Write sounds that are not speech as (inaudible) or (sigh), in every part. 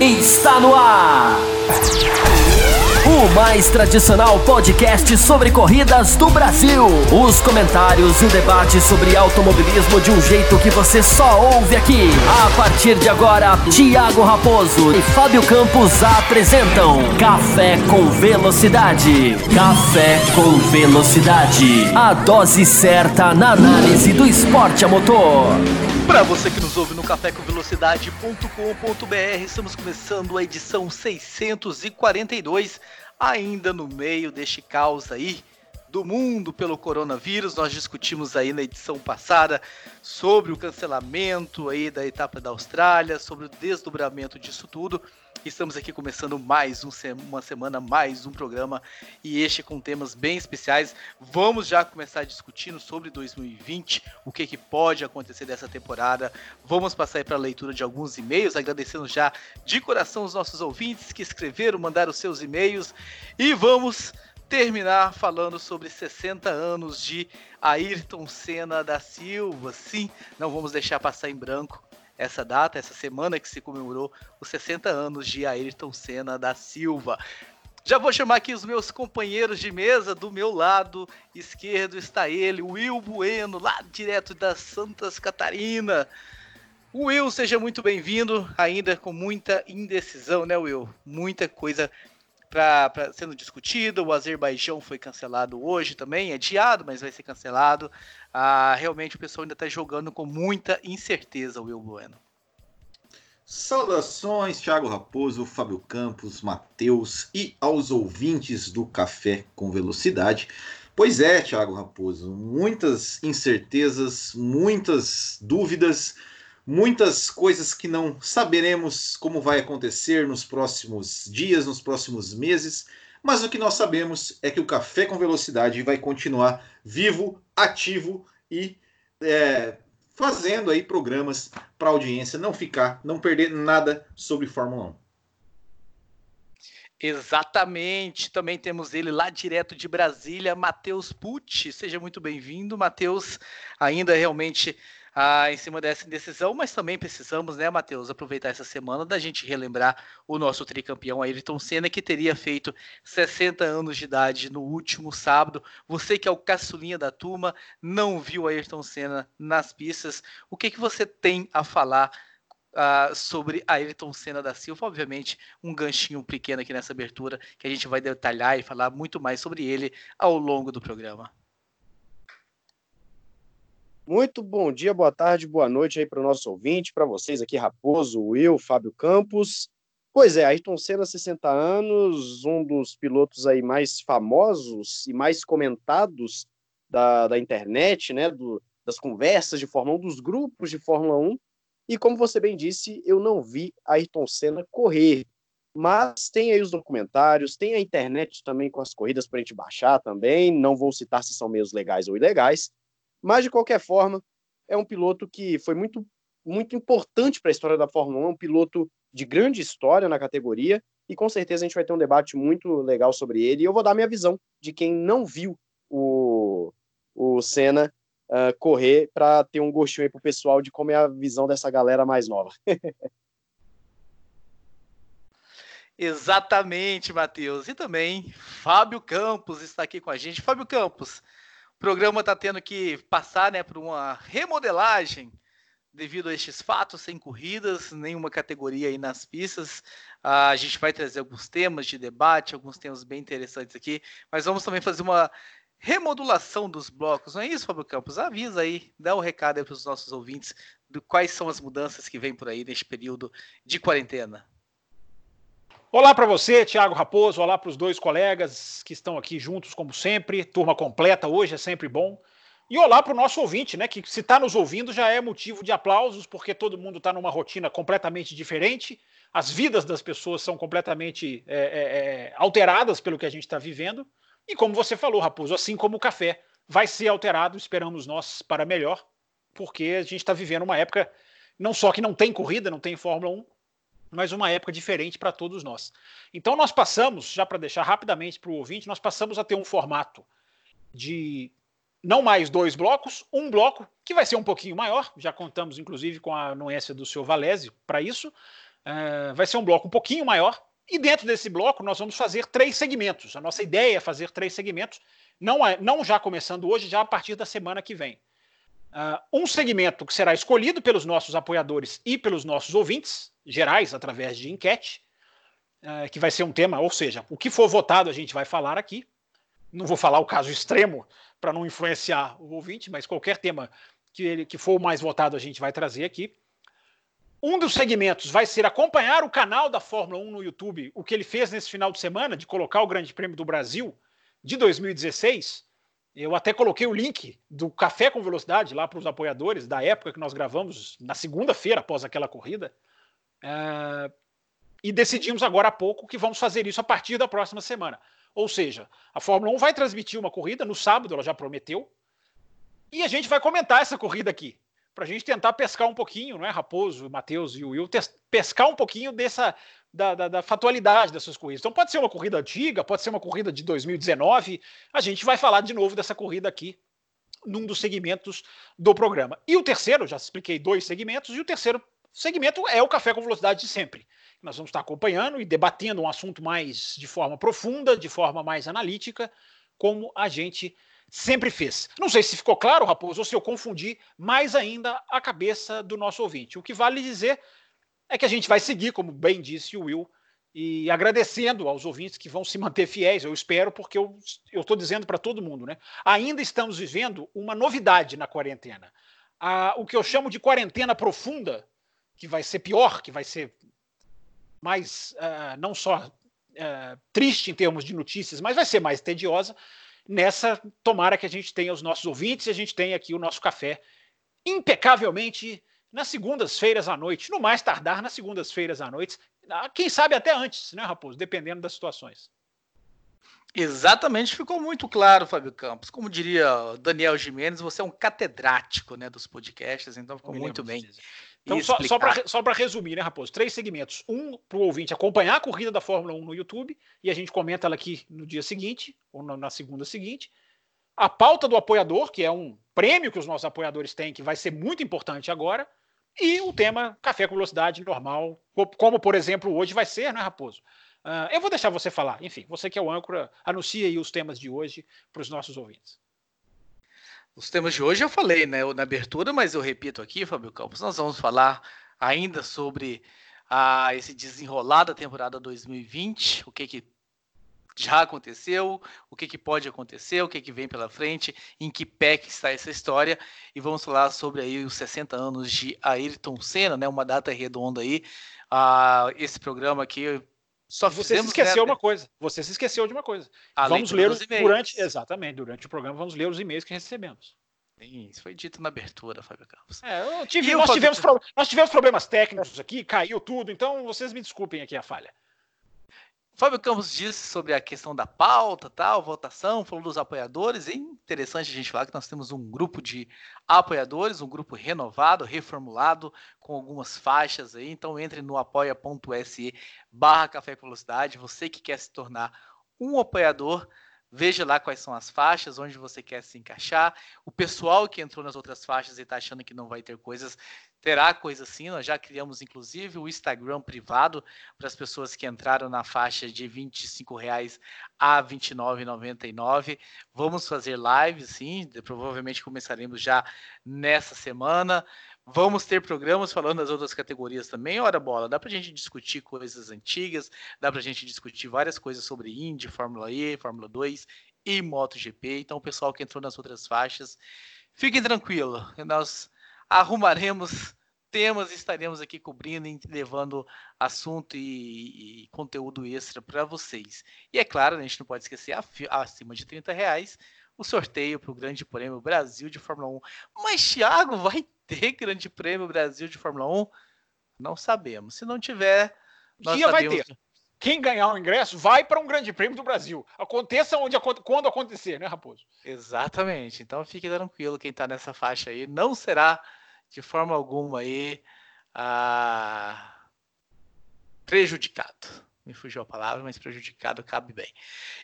está no ar. O mais tradicional podcast sobre corridas do Brasil. Os comentários e o debate sobre automobilismo de um jeito que você só ouve aqui. A partir de agora, Thiago Raposo e Fábio Campos apresentam Café com Velocidade. Café com Velocidade. A dose certa na análise do esporte a motor. Para você que nos ouve no cafécomvelocidade.com.br, estamos começando a edição 642, ainda no meio deste caos aí do mundo pelo coronavírus. Nós discutimos aí na edição passada sobre o cancelamento aí da etapa da Austrália, sobre o desdobramento disso tudo. Estamos aqui começando mais um, uma semana, mais um programa e este com temas bem especiais. Vamos já começar discutindo sobre 2020, o que, que pode acontecer dessa temporada. Vamos passar para a leitura de alguns e-mails, agradecendo já de coração os nossos ouvintes que escreveram, mandaram seus e-mails e vamos terminar falando sobre 60 anos de Ayrton Senna da Silva. Sim, não vamos deixar passar em branco essa data, essa semana que se comemorou os 60 anos de Ayrton Senna da Silva. Já vou chamar aqui os meus companheiros de mesa. Do meu lado esquerdo está ele, Will Bueno, lá direto das Santas Catarina. Will, seja muito bem-vindo, ainda com muita indecisão, né, Will? Muita coisa pra, sendo discutida. O Azerbaijão foi cancelado hoje também, é adiado, mas vai ser cancelado. Ah, realmente o pessoal ainda está jogando com muita incerteza, Will Bueno. Saudações, Thiago Raposo, Fábio Campos, Matheus e aos ouvintes do Café com Velocidade. Pois é, Thiago Raposo, muitas incertezas, muitas dúvidas, muitas coisas que não saberemos como vai acontecer nos próximos dias, nos próximos meses, mas o que nós sabemos é que o Café com Velocidade vai continuar vivo, ativo e é, fazendo aí programas para a audiência não ficar, não perder nada sobre Fórmula 1. Exatamente. Também temos ele lá direto de Brasília, Matheus Pucci. Seja muito bem-vindo, Matheus. Ainda realmente ah, em cima dessa indecisão, mas também precisamos, né, Matheus, aproveitar essa semana da gente relembrar o nosso tricampeão Ayrton Senna, que teria feito 60 anos de idade no último sábado. Você que é o caçulinha da turma, não viu Ayrton Senna nas pistas, o que, que você tem a falar sobre Ayrton Senna da Silva. Obviamente, um ganchinho pequeno aqui nessa abertura que a gente vai detalhar e falar muito mais sobre ele ao longo do programa. Muito bom dia, boa tarde, boa noite aí para o nosso ouvinte, para vocês aqui, Raposo, Will, Fábio Campos. Pois é, Ayrton Senna, 60 anos, um dos pilotos aí mais famosos e mais comentados da, da internet, né, do, das conversas de Fórmula 1, dos grupos de Fórmula 1. E como você bem disse, eu não vi Ayrton Senna correr, mas tem aí os documentários, tem a internet também com as corridas para a gente baixar também. Não vou citar se são meios legais ou ilegais, mas, de qualquer forma, é um piloto que foi muito, muito importante para a história da Fórmula 1, um piloto de grande história na categoria, e com certeza a gente vai ter um debate muito legal sobre ele. E eu vou dar minha visão de quem não viu o, o Senna uh, correr para ter um gostinho aí pro pessoal de como é a visão dessa galera mais nova. (laughs) Exatamente, Matheus. E também Fábio Campos está aqui com a gente. Fábio Campos, o programa está tendo que passar né, por uma remodelagem devido a estes fatos, sem corridas, nenhuma categoria aí nas pistas. a gente vai trazer alguns temas de debate, alguns temas bem interessantes aqui, mas vamos também fazer uma remodulação dos blocos, não é isso, Fábio Campos? Avisa aí, dá um recado para os nossos ouvintes de quais são as mudanças que vêm por aí neste período de quarentena. Olá para você, Thiago Raposo. Olá para os dois colegas que estão aqui juntos, como sempre. Turma completa hoje é sempre bom. E olá para o nosso ouvinte, né? Que se está nos ouvindo já é motivo de aplausos, porque todo mundo está numa rotina completamente diferente. As vidas das pessoas são completamente é, é, é alteradas pelo que a gente está vivendo. E como você falou, Raposo, assim como o café vai ser alterado, esperamos nós para melhor, porque a gente está vivendo uma época não só que não tem corrida, não tem Fórmula 1, mas uma época diferente para todos nós. Então nós passamos, já para deixar rapidamente para o ouvinte, nós passamos a ter um formato de não mais dois blocos, um bloco que vai ser um pouquinho maior, já contamos inclusive com a anuência do seu Valésio para isso, Uh, vai ser um bloco um pouquinho maior. E dentro desse bloco, nós vamos fazer três segmentos. A nossa ideia é fazer três segmentos, não, é, não já começando hoje, já a partir da semana que vem. Uh, um segmento que será escolhido pelos nossos apoiadores e pelos nossos ouvintes gerais, através de enquete, uh, que vai ser um tema, ou seja, o que for votado a gente vai falar aqui. Não vou falar o caso extremo para não influenciar o ouvinte, mas qualquer tema que, ele, que for o mais votado a gente vai trazer aqui. Um dos segmentos vai ser acompanhar o canal da Fórmula 1 no YouTube, o que ele fez nesse final de semana, de colocar o Grande Prêmio do Brasil de 2016 eu até coloquei o link do Café com Velocidade lá para os apoiadores da época que nós gravamos na segunda-feira após aquela corrida. É... E decidimos agora há pouco que vamos fazer isso a partir da próxima semana. Ou seja, a Fórmula 1 vai transmitir uma corrida no sábado, ela já prometeu. E a gente vai comentar essa corrida aqui para a gente tentar pescar um pouquinho, não é, Raposo, Matheus e o Will, pescar um pouquinho dessa da, da, da, fatualidade dessas corridas. Então pode ser uma corrida antiga, pode ser uma corrida de 2019. A gente vai falar de novo dessa corrida aqui num dos segmentos do programa. E o terceiro, já expliquei dois segmentos, e o terceiro segmento é o Café com Velocidade de sempre. Nós vamos estar acompanhando e debatendo um assunto mais de forma profunda, de forma mais analítica, como a gente sempre fez. Não sei se ficou claro, Raposo, ou se eu confundi mais ainda a cabeça do nosso ouvinte. O que vale dizer é que a gente vai seguir, como bem disse o Will, e agradecendo aos ouvintes que vão se manter fiéis, eu espero, porque eu estou dizendo para todo mundo, né? Ainda estamos vivendo uma novidade na quarentena. o que eu chamo de quarentena profunda, que vai ser pior, que vai ser mais uh, não só uh, triste em termos de notícias, mas vai ser mais tediosa, nessa tomara que a gente tenha os nossos ouvintes e a gente tenha aqui o nosso café impecavelmente nas segundas-feiras à noite, no mais tardar nas segundas-feiras à noite, ah, quem sabe até antes, né, Raposo, dependendo das situações. Exatamente, ficou muito claro, Fábio Campos. Como diria Daniel Jimenez, você é um catedrático né, dos podcasts, então ficou muito bem. Então, só, só para resumir, né, Raposo? Três segmentos. Um para o ouvinte acompanhar a corrida da Fórmula 1 no YouTube, e a gente comenta ela aqui no dia seguinte, ou na segunda seguinte. A pauta do apoiador, que é um prêmio que os nossos apoiadores têm, que vai ser muito importante agora. E o tema café com velocidade normal, como por exemplo hoje vai ser, né, Raposo? Uh, eu vou deixar você falar. Enfim, você que é o âncora, anuncia aí os temas de hoje para os nossos ouvintes. Os temas de hoje eu falei né, na abertura, mas eu repito aqui, Fábio Campos, nós vamos falar ainda sobre ah, esse desenrolar da temporada 2020, o que, que já aconteceu, o que, que pode acontecer, o que, que vem pela frente, em que pé que está essa história, e vamos falar sobre aí os 60 anos de Ayrton Senna, né, uma data redonda aí, ah, esse programa aqui só você se esqueceu né? uma coisa. Você se esqueceu de uma coisa. A vamos ler os durante exatamente durante o programa vamos ler os e-mails que recebemos. Sim, isso foi dito na abertura, Fábio Campos. É, tive, nós, tivemos pro, nós tivemos problemas técnicos aqui, caiu tudo, então vocês me desculpem aqui a falha. Fábio Campos disse sobre a questão da pauta, tal, votação, falou dos apoiadores. É interessante a gente falar que nós temos um grupo de apoiadores, um grupo renovado, reformulado, com algumas faixas aí. Então entre no apoia.se barra Café com Velocidade. Você que quer se tornar um apoiador, Veja lá quais são as faixas, onde você quer se encaixar. O pessoal que entrou nas outras faixas e está achando que não vai ter coisas, terá coisa assim. Nós já criamos, inclusive, o Instagram privado para as pessoas que entraram na faixa de R$ 25,00 a R$ 29,99. Vamos fazer lives, sim. Provavelmente começaremos já nessa semana. Vamos ter programas falando das outras categorias também. Ora, bola, dá para a gente discutir coisas antigas, dá para a gente discutir várias coisas sobre Indy, Fórmula E, Fórmula 2 e MotoGP. Então, o pessoal que entrou nas outras faixas, fiquem tranquilos, nós arrumaremos temas e estaremos aqui cobrindo e levando assunto e, e conteúdo extra para vocês. E é claro, a gente não pode esquecer, acima de 30 reais, o sorteio para o Grande Prêmio Brasil de Fórmula 1. Mas, Thiago, vai ter Grande Prêmio Brasil de Fórmula 1? Não sabemos. Se não tiver, nós Dia sabemos... vai ter. Quem ganhar o ingresso vai para um Grande Prêmio do Brasil. Aconteça onde, quando acontecer, né, Raposo? Exatamente. Então fique tranquilo quem está nessa faixa aí. Não será de forma alguma aí ah, prejudicado me fugiu a palavra, mas prejudicado cabe bem.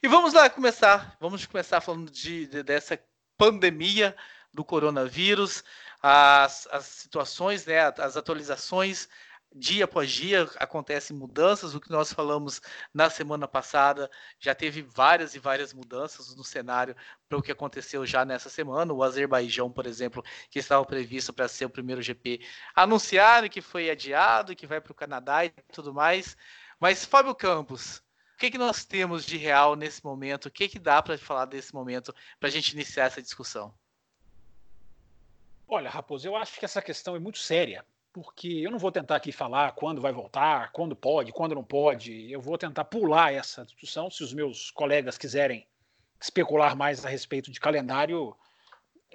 E vamos lá começar, vamos começar falando de, de dessa pandemia do coronavírus, as, as situações, né, as atualizações dia após dia acontecem mudanças. O que nós falamos na semana passada já teve várias e várias mudanças no cenário para o que aconteceu já nessa semana. O Azerbaijão, por exemplo, que estava previsto para ser o primeiro GP, anunciaram que foi adiado, que vai para o Canadá e tudo mais. Mas, Fábio Campos, o que, que nós temos de real nesse momento? O que, que dá para falar desse momento para a gente iniciar essa discussão? Olha, Raposo, eu acho que essa questão é muito séria, porque eu não vou tentar aqui falar quando vai voltar, quando pode, quando não pode. Eu vou tentar pular essa discussão. Se os meus colegas quiserem especular mais a respeito de calendário,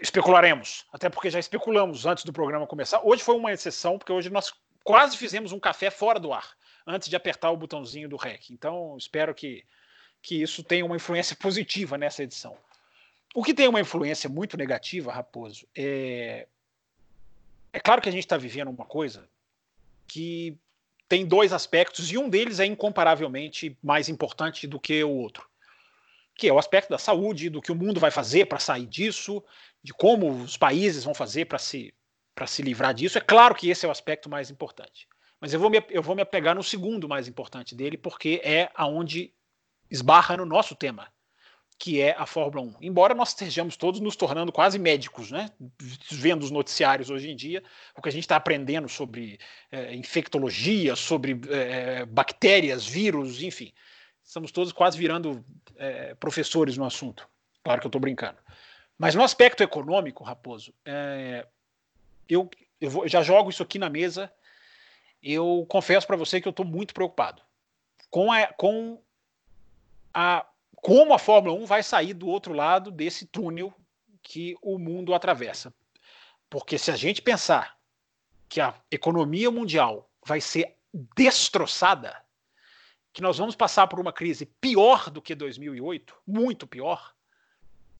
especularemos. Até porque já especulamos antes do programa começar. Hoje foi uma exceção, porque hoje nós quase fizemos um café fora do ar, antes de apertar o botãozinho do REC. Então, espero que, que isso tenha uma influência positiva nessa edição. O que tem uma influência muito negativa, Raposo, é. É claro que a gente está vivendo uma coisa que tem dois aspectos, e um deles é incomparavelmente mais importante do que o outro, que é o aspecto da saúde, do que o mundo vai fazer para sair disso, de como os países vão fazer para se, se livrar disso. É claro que esse é o aspecto mais importante. Mas eu vou, me, eu vou me apegar no segundo mais importante dele, porque é aonde esbarra no nosso tema, que é a Fórmula 1. Embora nós estejamos todos nos tornando quase médicos, né? vendo os noticiários hoje em dia, o que a gente está aprendendo sobre é, infectologia, sobre é, bactérias, vírus, enfim. Estamos todos quase virando é, professores no assunto. Claro que eu estou brincando. Mas no aspecto econômico, Raposo, eu, eu vou, já jogo isso aqui na mesa. Eu confesso para você que eu estou muito preocupado com a, com a como a Fórmula 1 vai sair do outro lado desse túnel que o mundo atravessa. Porque se a gente pensar que a economia mundial vai ser destroçada, que nós vamos passar por uma crise pior do que 2008, muito pior,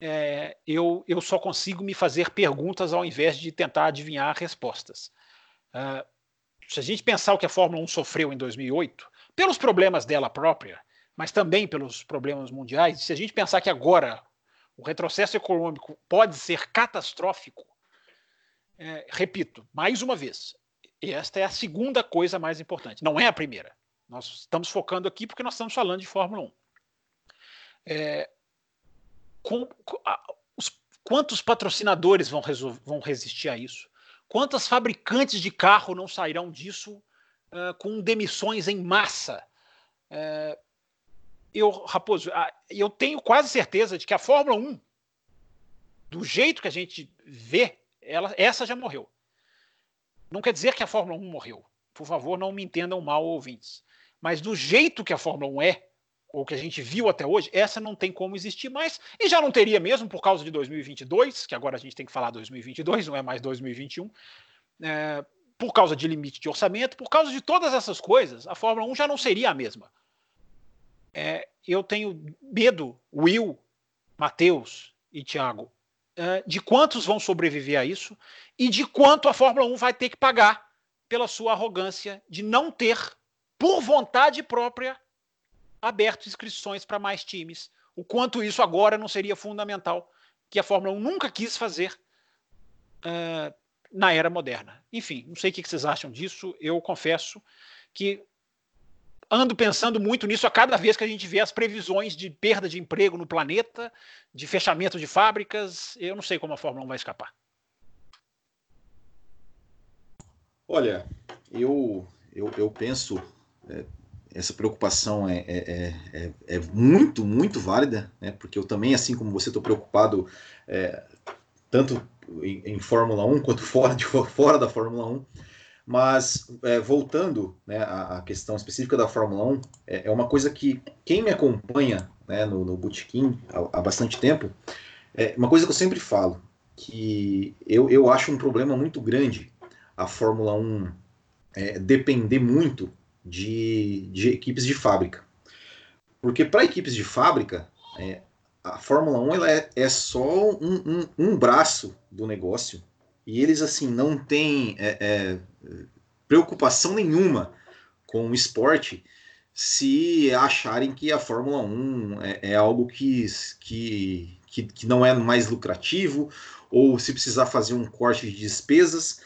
é, eu, eu só consigo me fazer perguntas ao invés de tentar adivinhar respostas. Uh, se a gente pensar o que a Fórmula 1 sofreu em 2008, pelos problemas dela própria, mas também pelos problemas mundiais, se a gente pensar que agora o retrocesso econômico pode ser catastrófico, é, repito, mais uma vez, esta é a segunda coisa mais importante, não é a primeira. Nós estamos focando aqui porque nós estamos falando de Fórmula 1. É, com, a, os, quantos patrocinadores vão, vão, resistir a isso? Quantas fabricantes de carro não sairão disso uh, com demissões em massa? Uh, eu, Raposo, eu tenho quase certeza de que a Fórmula 1, do jeito que a gente vê, ela, essa já morreu. Não quer dizer que a Fórmula 1 morreu. Por favor, não me entendam mal, ouvintes. Mas do jeito que a Fórmula 1 é, ou que a gente viu até hoje, essa não tem como existir mais. E já não teria mesmo por causa de 2022, que agora a gente tem que falar 2022, não é mais 2021. É, por causa de limite de orçamento, por causa de todas essas coisas, a Fórmula 1 já não seria a mesma é, eu tenho medo, Will, Matheus e Thiago, é, de quantos vão sobreviver a isso e de quanto a Fórmula 1 vai ter que pagar pela sua arrogância de não ter, por vontade própria, aberto inscrições para mais times. O quanto isso agora não seria fundamental, que a Fórmula 1 nunca quis fazer uh, na era moderna. Enfim, não sei o que vocês acham disso. Eu confesso que ando pensando muito nisso a cada vez que a gente vê as previsões de perda de emprego no planeta, de fechamento de fábricas. Eu não sei como a Fórmula 1 vai escapar. Olha, eu, eu, eu penso, é, essa preocupação é, é, é, é, muito, muito válida, né? porque eu também, assim como você, estou preocupado é, tanto em, em, Fórmula 1 quanto fora, de, (laughs) fora da Fórmula 1. Mas, é, voltando né, à, questão específica da Fórmula 1, é, é, uma coisa que quem me acompanha né, no, no há, há, bastante tempo, é uma coisa que eu sempre falo, que eu, eu acho um problema muito grande a Fórmula 1 é, depender muito de, de equipes de fábrica. Porque para equipes de fábrica, é, a Fórmula 1 ela é, é só um, um, um braço do negócio e eles assim não têm é, é, preocupação nenhuma com o esporte se acharem que a Fórmula 1 é, é algo que, que, que, que, não é mais lucrativo ou se precisar fazer um corte de despesas.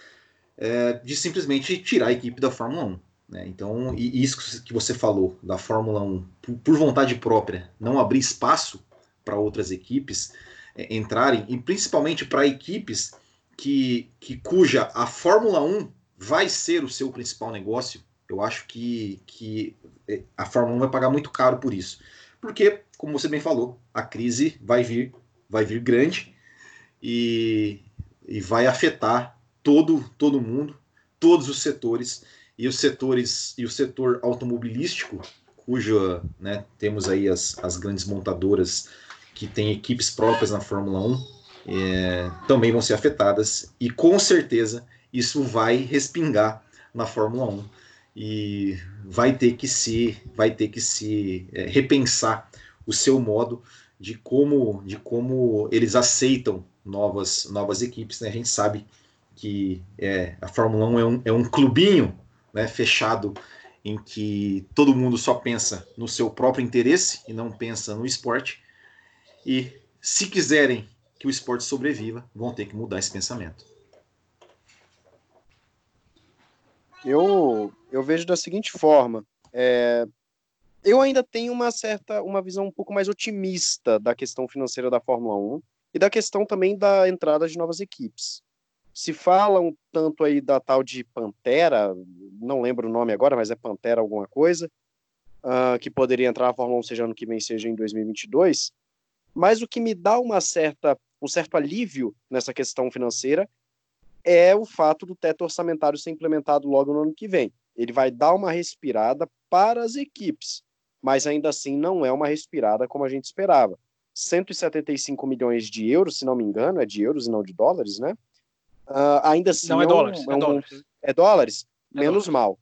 é, de simplesmente tirar a equipe da Fórmula 1. Né? Então, e isso que você falou da Fórmula 1, por, por vontade própria, não abrir espaço para outras equipes é, entrarem, e principalmente para equipes que, que cuja a Fórmula 1 vai ser o seu principal negócio, eu acho que, que é, a Fórmula 1 vai pagar muito caro por isso. Porque, como você bem falou, a crise vai vir, vai vir grande e, e vai afetar todo, todo mundo, todos os setores e os setores e o setor automobilístico, cuja né, temos aí as, as grandes montadoras que têm equipes próprias na Fórmula 1, é, também vão ser afetadas e com certeza isso vai respingar na Fórmula 1 e vai ter que se vai ter que se é, repensar o seu modo de como de como eles aceitam novas novas equipes né? a gente sabe que é, a Fórmula 1 é um, é um clubinho né, fechado em que todo mundo só pensa no seu próprio interesse e não pensa no esporte. E se quiserem que o esporte sobreviva, vão ter que mudar esse pensamento. Eu, eu vejo da seguinte forma. É, eu ainda tenho uma certa, uma visão um pouco mais otimista da questão financeira da Fórmula 1 e da questão também da entrada de novas equipes. Se fala um tanto aí da tal de Pantera, não lembro o nome agora, mas é Pantera alguma coisa, uh, que poderia entrar na Fórmula 1 seja ano que vem, seja em 2022. Mas o que me dá uma certa, um certo alívio nessa questão financeira é o fato do teto orçamentário ser implementado logo no ano que vem. Ele vai dar uma respirada para as equipes, mas ainda assim não é uma respirada como a gente esperava. 175 milhões de euros, se não me engano, é de euros e não de dólares, né? Uh, ainda assim. Não, é, é dólares. É, um, é, dólares. é dólares? É Menos dólares. mal.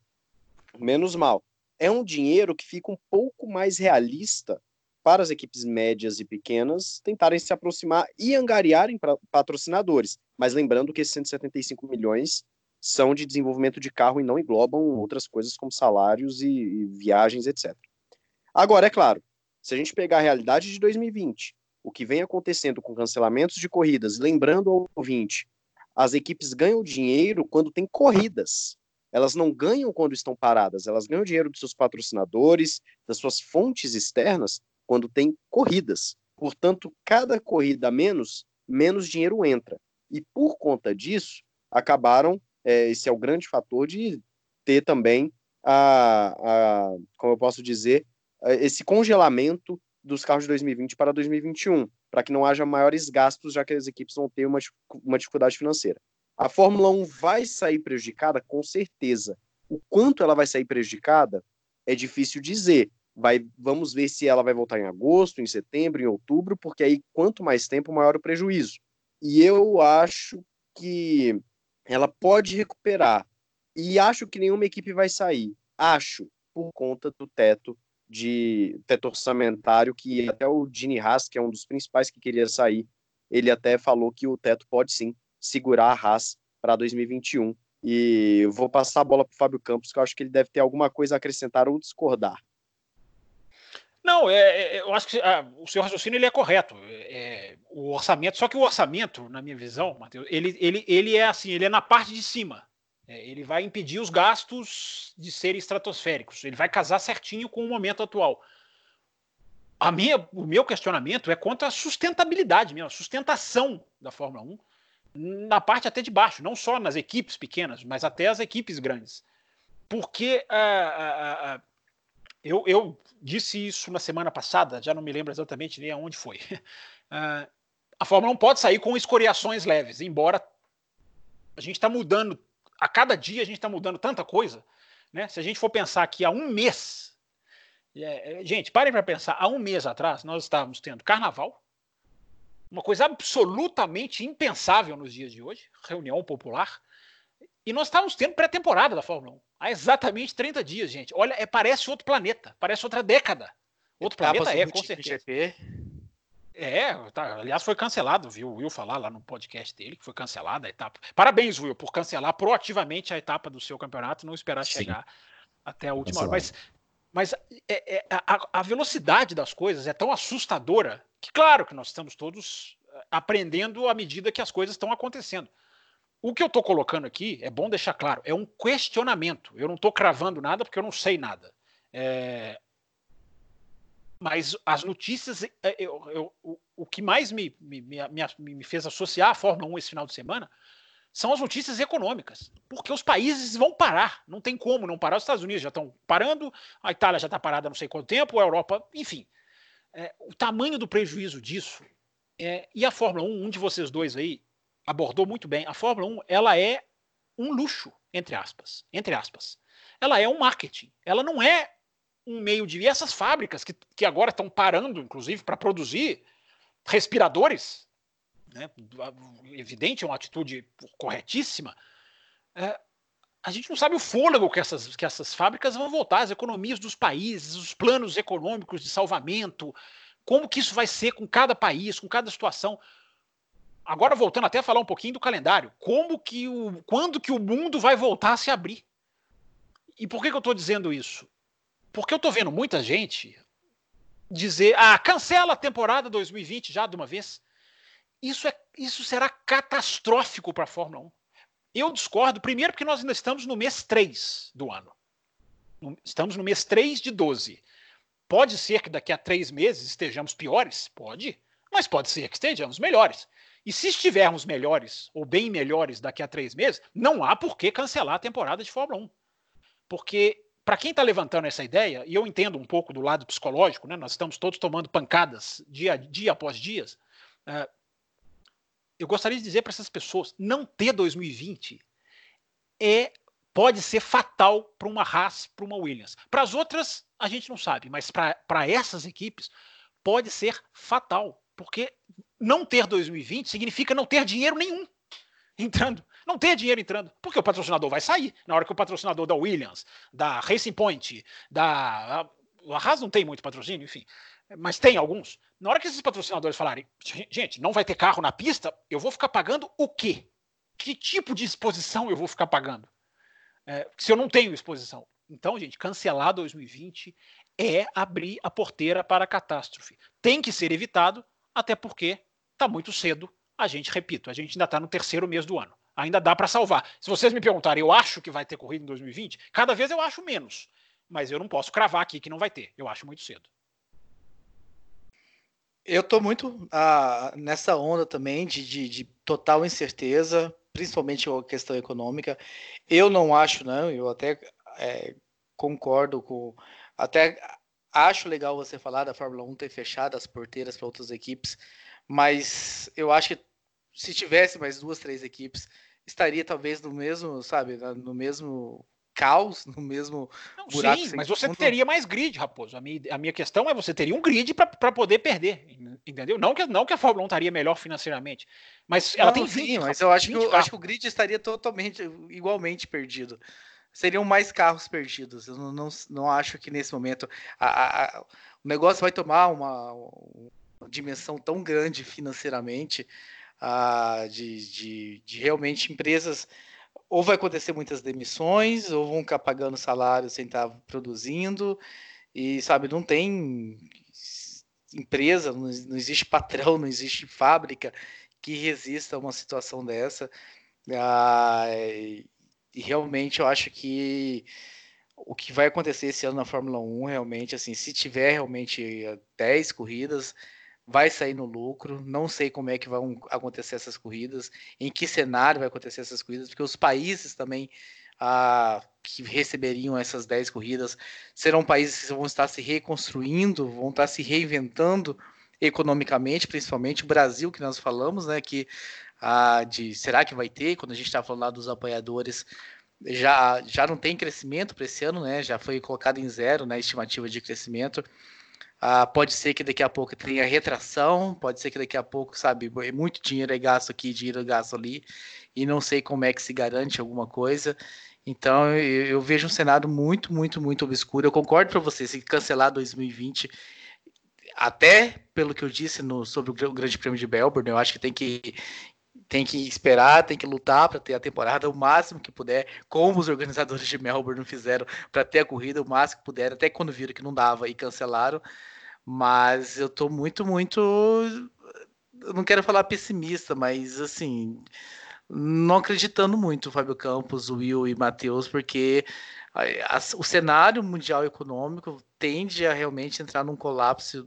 Menos mal. É um dinheiro que fica um pouco mais realista para as equipes médias e pequenas tentarem se aproximar e angariarem patrocinadores. Mas lembrando que esses 175 milhões são de desenvolvimento de carro e não englobam outras coisas como salários e, e viagens, etc. Agora, é claro, se a gente pegar a realidade de 2020, o que vem acontecendo com cancelamentos de corridas, lembrando ao ouvinte as equipes ganham dinheiro quando tem corridas. Elas não ganham quando estão paradas, elas ganham dinheiro dos seus patrocinadores, das suas fontes externas, quando tem corridas. Portanto, cada corrida a menos, menos dinheiro entra. E por conta disso, acabaram, é, esse é o grande fator de ter também a, a como eu posso dizer, esse congelamento dos carros de 2020 para 2021 para que não haja maiores gastos, já que as equipes vão ter uma, uma dificuldade financeira. A Fórmula 1 vai sair prejudicada? Com certeza. O quanto ela vai sair prejudicada é difícil dizer. Vai, vamos ver se ela vai voltar em agosto, em setembro, em outubro, porque aí quanto mais tempo, maior o prejuízo. E eu acho que ela pode recuperar. E acho que nenhuma equipe vai sair. Acho, por conta do teto de teto orçamentário que até o Gini Haas, que é um dos principais que queria sair, ele até falou que o teto pode sim segurar a Haas para 2021. E vou passar a bola para o Fábio Campos, que eu acho que ele deve ter alguma coisa a acrescentar ou discordar. Não, é, é eu acho que ah, o seu raciocínio ele é correto. É, o orçamento, só que o orçamento, na minha visão, Matheus, ele, ele, ele é assim, ele é na parte de cima. É, ele vai impedir os gastos de serem estratosféricos. Ele vai casar certinho com o momento atual. A minha, o meu questionamento é quanto à sustentabilidade mesmo, a sustentação da Fórmula 1 na parte até de baixo, não só nas equipes pequenas, mas até as equipes grandes. Porque uh, uh, uh, eu, eu, disse isso na semana passada, já não me lembro exatamente nem aonde foi. (laughs) a Fórmula 1 pode sair com escoriações leves, embora a gente está mudando a cada dia a gente está mudando tanta coisa, né? Se a gente for pensar que há um mês, é, é gente, parem para pensar, há um mês atrás nós estávamos tendo carnaval, uma coisa absolutamente impensável nos dias de hoje, reunião popular, e nós estávamos tendo pré-temporada da Fórmula 1. Há exatamente 30 dias, gente. Olha, é, parece outro planeta, parece outra década. Outro planeta é, com certeza. GP. É, tá, aliás, foi cancelado, viu? O Will falar lá no podcast dele que foi cancelada a etapa. Parabéns, Will, por cancelar proativamente a etapa do seu campeonato, não esperar Sim. chegar até a última hora. Mas, mas é, é, a, a, velocidade das coisas é tão assustadora que, claro, que nós estamos todos eh, aprendendo à medida que as coisas estão acontecendo. O que eu estou colocando aqui, é bom deixar claro, é um questionamento. Eu não estou cravando nada porque eu não sei nada. É, mas as notícias, é, eu, eu, o, o que mais me, me, me, me fez associar a Fórmula 1 esse final de semana são as notícias econômicas, porque os países vão parar, não tem como não parar. Os Estados Unidos já estão parando, a Itália já está parada não sei quanto tempo, a Europa, enfim. É, o tamanho do prejuízo disso, é, e a Fórmula 1, um de vocês dois aí abordou muito bem, a Fórmula 1 ela é um luxo, entre aspas, entre aspas. Ela é um marketing, ela não é um meio de... E essas fábricas que, que agora estão parando, inclusive, para produzir respiradores, né, evidente, é uma atitude corretíssima, é, a gente não sabe o fôlego que essas, que essas fábricas vão voltar, as economias dos países, os planos econômicos de salvamento, como que isso vai ser com cada país, com cada situação. Agora voltando até a falar um pouquinho do calendário, como que o, quando que o mundo vai voltar a se abrir? E por que, que eu estou dizendo isso? Porque eu estou vendo muita gente dizer, ah, cancela a temporada 2020 já de uma vez. Isso, é, isso será catastrófico para a Fórmula 1. Eu discordo, primeiro, porque nós ainda estamos no mês 3 do ano. Estamos no mês 3 de 12. Pode ser que daqui a três meses estejamos piores? Pode. Mas pode ser que estejamos melhores. E se estivermos melhores, ou bem melhores daqui a três meses, não há por que cancelar a temporada de Fórmula 1. Porque, para quem está levantando essa ideia, e eu entendo um pouco do lado psicológico, né, nós estamos todos tomando pancadas dia, dia após dia, uh, eu gostaria de dizer para essas pessoas: não ter 2020 é pode ser fatal para uma Haas, para uma Williams. Para as outras, a gente não sabe, mas para essas equipes pode ser fatal, porque não ter 2020 significa não ter dinheiro nenhum entrando. Não ter dinheiro entrando, porque o patrocinador vai sair. Na hora que o patrocinador da Williams, da Racing Point, da. A Haas não tem muito patrocínio, enfim mas tem alguns. Na hora que esses patrocinadores falarem, gente, não vai ter carro na pista, eu vou ficar pagando o quê? Que tipo de exposição eu vou ficar pagando? É, se eu não tenho exposição. Então, gente, cancelar 2020 é abrir a porteira para a catástrofe. Tem que ser evitado, até porque está muito cedo. A gente, repito, a gente ainda está no terceiro mês do ano. Ainda dá para salvar. Se vocês me perguntarem, eu acho que vai ter corrida em 2020, cada vez eu acho menos. Mas eu não posso cravar aqui que não vai ter. Eu acho muito cedo. Eu tô muito ah, nessa onda também de, de, de total incerteza, principalmente a questão econômica. Eu não acho, não, eu até é, concordo com. Até acho legal você falar da Fórmula 1 ter fechado as porteiras para outras equipes, mas eu acho que se tivesse mais duas, três equipes, estaria talvez no mesmo, sabe, no mesmo caos (laughs) no mesmo não, buraco. Sim, mas você fundo. teria mais grid, Raposo. A minha, a minha questão é você teria um grid para poder perder, entendeu? Não que, não que a Fórmula 1 estaria melhor financeiramente, mas ela não, tem 20 Sim, mas eu acho, que, eu acho que o grid estaria totalmente, igualmente perdido. Seriam mais carros perdidos. Eu não, não, não acho que nesse momento a, a, o negócio vai tomar uma, uma dimensão tão grande financeiramente uh, de, de, de realmente empresas ou vai acontecer muitas demissões, ou vão ficar pagando salário sem estar produzindo, e sabe, não tem empresa, não, existe patrão, não existe fábrica que resista a uma situação dessa. Ah, realmente eu acho que o que vai acontecer esse ano na Fórmula 1, realmente, assim, se tiver realmente 10 corridas, vai sair no lucro. Não sei como é que vão acontecer essas corridas, em que cenário vai acontecer essas corridas, porque os países também ah, que receberiam essas 10 corridas serão países que vão estar se reconstruindo, vão estar se reinventando economicamente, principalmente o Brasil que nós falamos, né? Que ah, de será que vai ter? Quando a gente está falando lá dos apoiadores, já, já não tem crescimento para esse ano, né? Já foi colocado em zero na né, estimativa de crescimento. Ah, pode ser que daqui a pouco tenha retração, pode ser que daqui a pouco, sabe, muito dinheiro é gasto aqui, dinheiro é gasto ali, e não sei como é que se garante alguma coisa. Então eu, eu vejo um cenário muito, muito, muito obscuro. Eu concordo para você, se cancelar 2020, até pelo que eu disse no, sobre o Grande Prêmio de Melbourne, eu acho que tem que tem que esperar, tem que lutar para ter a temporada o máximo que puder, como os organizadores de Melbourne fizeram para ter a corrida o máximo que puder, até quando viram que não dava e cancelaram. Mas eu tô muito, muito. Eu não quero falar pessimista, mas assim. não acreditando muito, Fábio Campos, Will e Matheus, porque o cenário mundial econômico tende a realmente entrar num colapso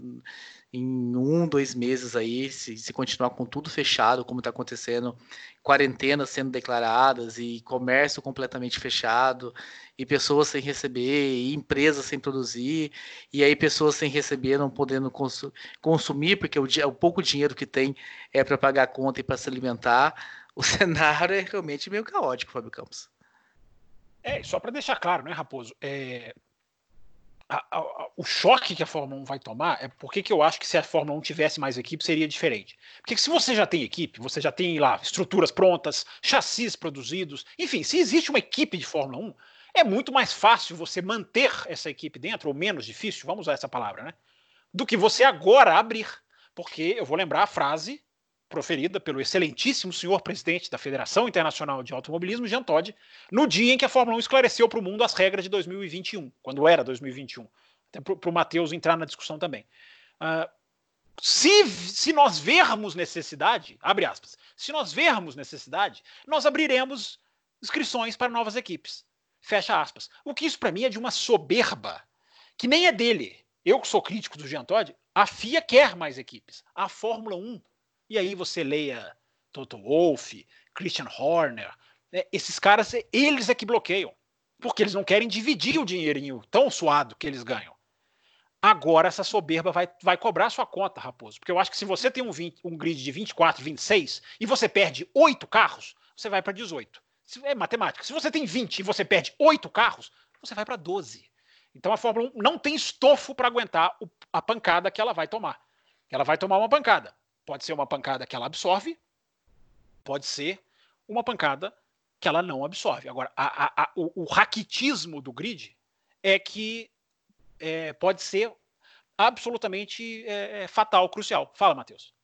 em um, dois meses aí, se, se continuar com tudo fechado, como está acontecendo, quarentenas sendo declaradas e comércio completamente fechado, e pessoas sem receber, e empresas sem produzir, e aí pessoas sem receber não podendo consu consumir, porque o, o pouco dinheiro que tem é para pagar a conta e para se alimentar. (laughs) O cenário é realmente meio caótico, Fábio Campos. É, só para deixar claro, né, Raposo? É, a, a, o choque que a Fórmula 1 vai tomar é porque que eu acho que se a Fórmula 1 tivesse mais equipe seria diferente. Porque se você já tem equipe, você já tem lá estruturas prontas, chassis produzidos, enfim, se existe uma equipe de Fórmula 1, é muito mais fácil você manter essa equipe dentro, ou menos difícil, vamos usar essa palavra, né? Do que você agora abrir. Porque eu vou lembrar a frase proferida pelo excelentíssimo senhor presidente da Federação Internacional de Automobilismo, Jean Todt, no dia em que a Fórmula 1 esclareceu para o mundo as regras de 2021, quando era 2021. Até para o Matheus entrar na discussão também. Uh, se, se nós vermos necessidade, abre aspas, se nós vermos necessidade, nós abriremos inscrições para novas equipes. Fecha aspas. O que isso para mim é de uma soberba que nem é dele. Eu que sou crítico do Jean Todt, a FIA quer mais equipes. A Fórmula 1 e aí você leia Toto Wolff, Christian Horner, né? esses caras, eles é que bloqueiam, porque eles não querem dividir o dinheirinho tão suado que eles ganham. Agora essa soberba vai, vai cobrar sua conta, Raposo, porque eu acho que se você tem um, 20, um grid de 24, 26 e você perde oito carros, você vai para 18. É matemática. Se você tem 20 e você perde oito carros, você vai para 12. Então a Fórmula 1 não tem estofo para aguentar a pancada que ela vai tomar. Ela vai tomar uma pancada. Pode ser uma pancada que ela absorve, pode ser uma pancada que ela não absorve. Agora, a, a, a, o, o raquitismo do grid é que é, pode ser absolutamente é, é, fatal, crucial. Fala, Matheus.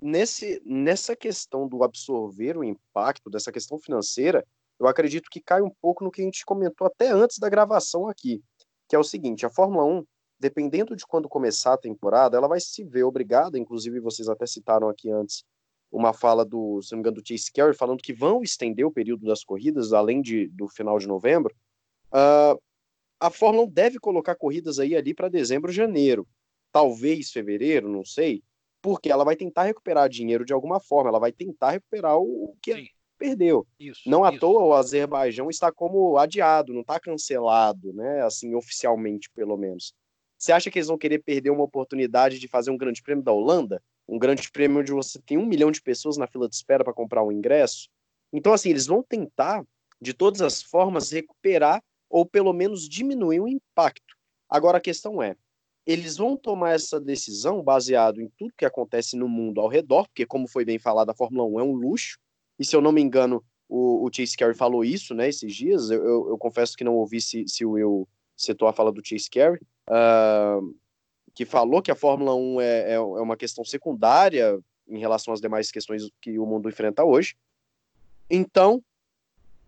Nesse, nessa questão do absorver o impacto dessa questão financeira, eu acredito que cai um pouco no que a gente comentou até antes da gravação aqui, que é o seguinte: a Fórmula 1 dependendo de quando começar a temporada, ela vai se ver obrigada, inclusive vocês até citaram aqui antes uma fala do, se não me engano, do Chase Carey, falando que vão estender o período das corridas, além de, do final de novembro. Uh, a Fórmula 1 deve colocar corridas aí ali para dezembro, janeiro, talvez fevereiro, não sei, porque ela vai tentar recuperar dinheiro de alguma forma, ela vai tentar recuperar o que Sim. perdeu. Isso, não à toa o Azerbaijão está como adiado, não está cancelado, né? Assim, oficialmente, pelo menos. Você acha que eles vão querer perder uma oportunidade de fazer um grande prêmio da Holanda? Um grande prêmio onde você tem um milhão de pessoas na fila de espera para comprar um ingresso? Então, assim, eles vão tentar, de todas as formas, recuperar ou pelo menos diminuir o impacto. Agora, a questão é, eles vão tomar essa decisão baseado em tudo que acontece no mundo ao redor, porque, como foi bem falado, a Fórmula 1 é um luxo, e se eu não me engano, o, o Chase Carey falou isso, né, esses dias, eu, eu, eu confesso que não ouvi se, se o Will citou a fala do Chase Carey, uh, que falou que a Fórmula 1 é, é, é, uma questão secundária em relação às demais questões que o mundo enfrenta hoje. Então,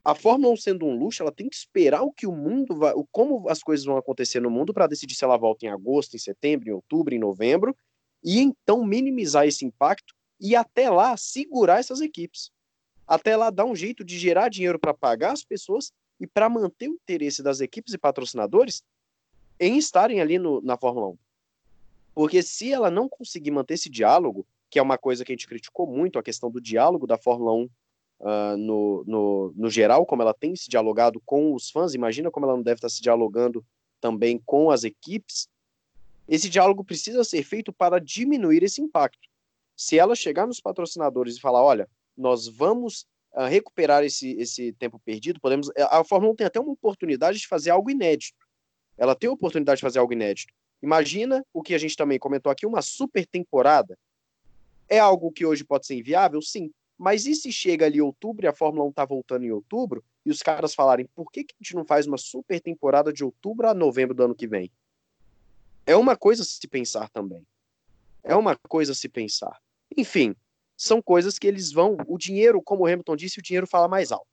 a Fórmula 1 sendo um luxo, ela tem que esperar o que o mundo vai, como as coisas vão acontecer no mundo para decidir se ela volta em agosto, em setembro, em outubro, em novembro, e então minimizar esse impacto e até lá segurar essas equipes. Até lá dar um jeito de gerar dinheiro para pagar as pessoas e para manter o interesse das equipes e patrocinadores em estarem ali no, na Fórmula 1. Porque se ela não conseguir manter esse diálogo, que é uma coisa que a gente criticou muito, a questão do diálogo da Fórmula 1 uh, ah, no, no, no geral, como ela tem se dialogado com os fãs, imagina como ela não deve estar se dialogando também com as equipes. Esse diálogo precisa ser feito para diminuir esse impacto. Se ela chegar nos patrocinadores e falar, olha, nós vamos uh, recuperar esse, esse tempo perdido, podemos. A Fórmula 1 tem até uma oportunidade de fazer algo inédito. Ela tem a oportunidade de fazer algo inédito. Imagina o que a gente também comentou aqui, uma super temporada. É algo que hoje pode ser inviável? Sim. Mas e se chega ali outubro e a Fórmula 1 está voltando em outubro e os caras falarem por que, que a gente não faz uma super temporada de outubro a novembro do ano que vem? É uma coisa se pensar também. É uma coisa se pensar. Enfim, são coisas que eles vão. O dinheiro, como o Hamilton disse, o dinheiro fala mais alto.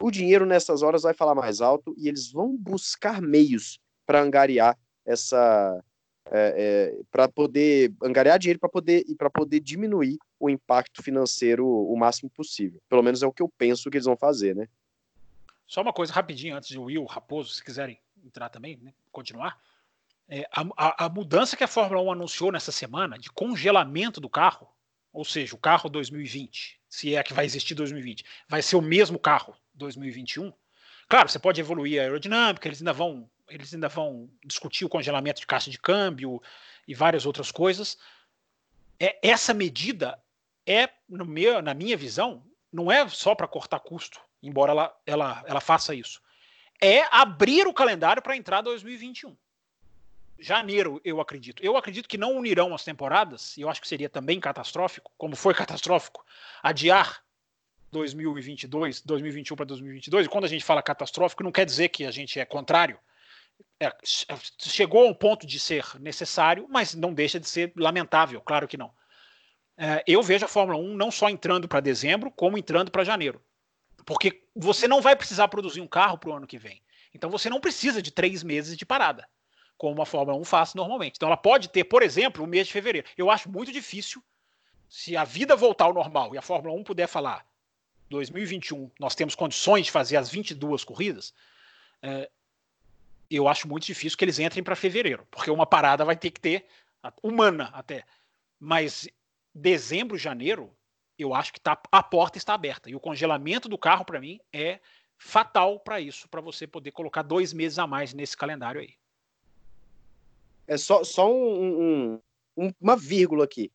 O dinheiro nessas horas vai falar mais alto e eles vão buscar meios para angariar essa, é, é, para poder angariar dinheiro para poder e para poder diminuir o impacto financeiro o máximo possível. Pelo menos é o que eu penso que eles vão fazer, né? Só uma coisa rapidinho antes de Will, Raposo, se quiserem entrar também, né, continuar. É, a, a, a, mudança que a Fórmula 1 anunciou nessa semana de congelamento do carro, ou seja, o carro 2020, se é que vai existir 2020, vai ser o mesmo carro 2021. Claro, você pode evoluir a aerodinâmica, eles ainda vão, eles ainda vão discutir o congelamento de caixa de câmbio e várias outras coisas. É, essa medida é, meu, na minha visão, não é só para cortar custo, embora ela, ela, ela faça isso. É abrir o calendário para entrar 2021 janeiro, eu acredito. Eu acredito que não unirão as temporadas, e eu acho que seria também catastrófico, como foi (laughs) catastrófico, adiar 2022, 2021 para 2022. E quando a gente fala catastrófico, não quer dizer que a gente é contrário. É, chegou a um ponto de ser necessário, mas não deixa de ser lamentável, claro que não. É, eu vejo a Fórmula 1 não só entrando para dezembro, como entrando para janeiro. Porque você não vai precisar produzir um carro para o ano que vem. Então você não precisa de três meses de parada como a Fórmula 1 faz normalmente. Então ela pode ter, por exemplo, o mês de fevereiro. Eu acho muito difícil, se a vida voltar ao normal e a Fórmula 1 puder falar 2021, nós temos condições de fazer as 22 corridas, é, eu acho muito difícil que eles entrem para fevereiro, porque uma parada vai ter que ter, humana até. Mas dezembro, janeiro, eu acho que tá, a porta está aberta. E o congelamento do carro, para mim, é fatal para isso, para você poder colocar dois meses a mais nesse calendário aí. É só, só um, um, uma vírgula aqui.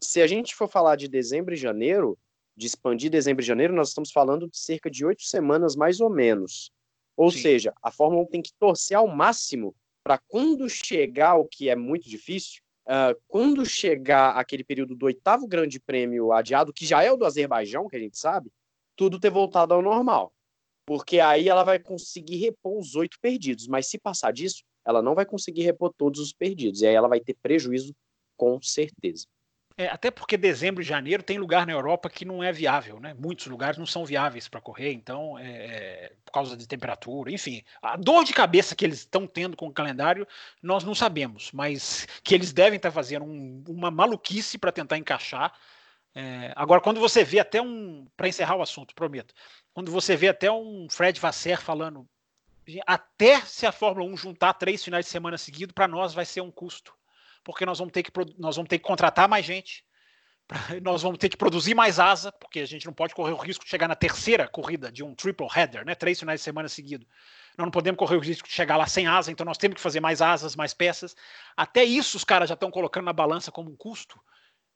Se a gente for falar de dezembro e janeiro, de expandir dezembro e janeiro, nós estamos falando de cerca de oito semanas, mais ou menos. Ou Sim. seja, a Fórmula 1 tem que torcer ao máximo para quando chegar o que é muito difícil, uh, quando chegar aquele período do oitavo grande prêmio adiado, que já é o do Azerbaijão, que a gente sabe, tudo ter voltado ao normal. Porque aí ela vai conseguir repor os oito perdidos. Mas se passar disso, ela não vai conseguir repor todos os perdidos. E aí ela vai ter prejuízo com certeza. É, até porque dezembro e janeiro tem lugar na Europa que não é viável, né? Muitos lugares não são viáveis para correr, então, é, é, por causa de temperatura, enfim. A dor de cabeça que eles estão tendo com o calendário, nós não sabemos, mas que eles devem estar tá fazendo um, uma maluquice para tentar encaixar. É, agora, quando você vê até um. Para encerrar o assunto, prometo. Quando você vê até um Fred Vasser falando até se a Fórmula 1 juntar três finais de semana seguidos, para nós vai ser um custo. Porque nós vamos ter que, nós vamos ter que contratar mais gente, (laughs) nós vamos ter que produzir mais asa, porque a gente não pode correr o risco de chegar na terceira corrida de um triple header, né? Três finais de semana seguidos. Nós não podemos correr o risco de chegar lá sem asa, então nós temos que fazer mais asas, mais peças. Até isso os caras já estão colocando na balança como um custo.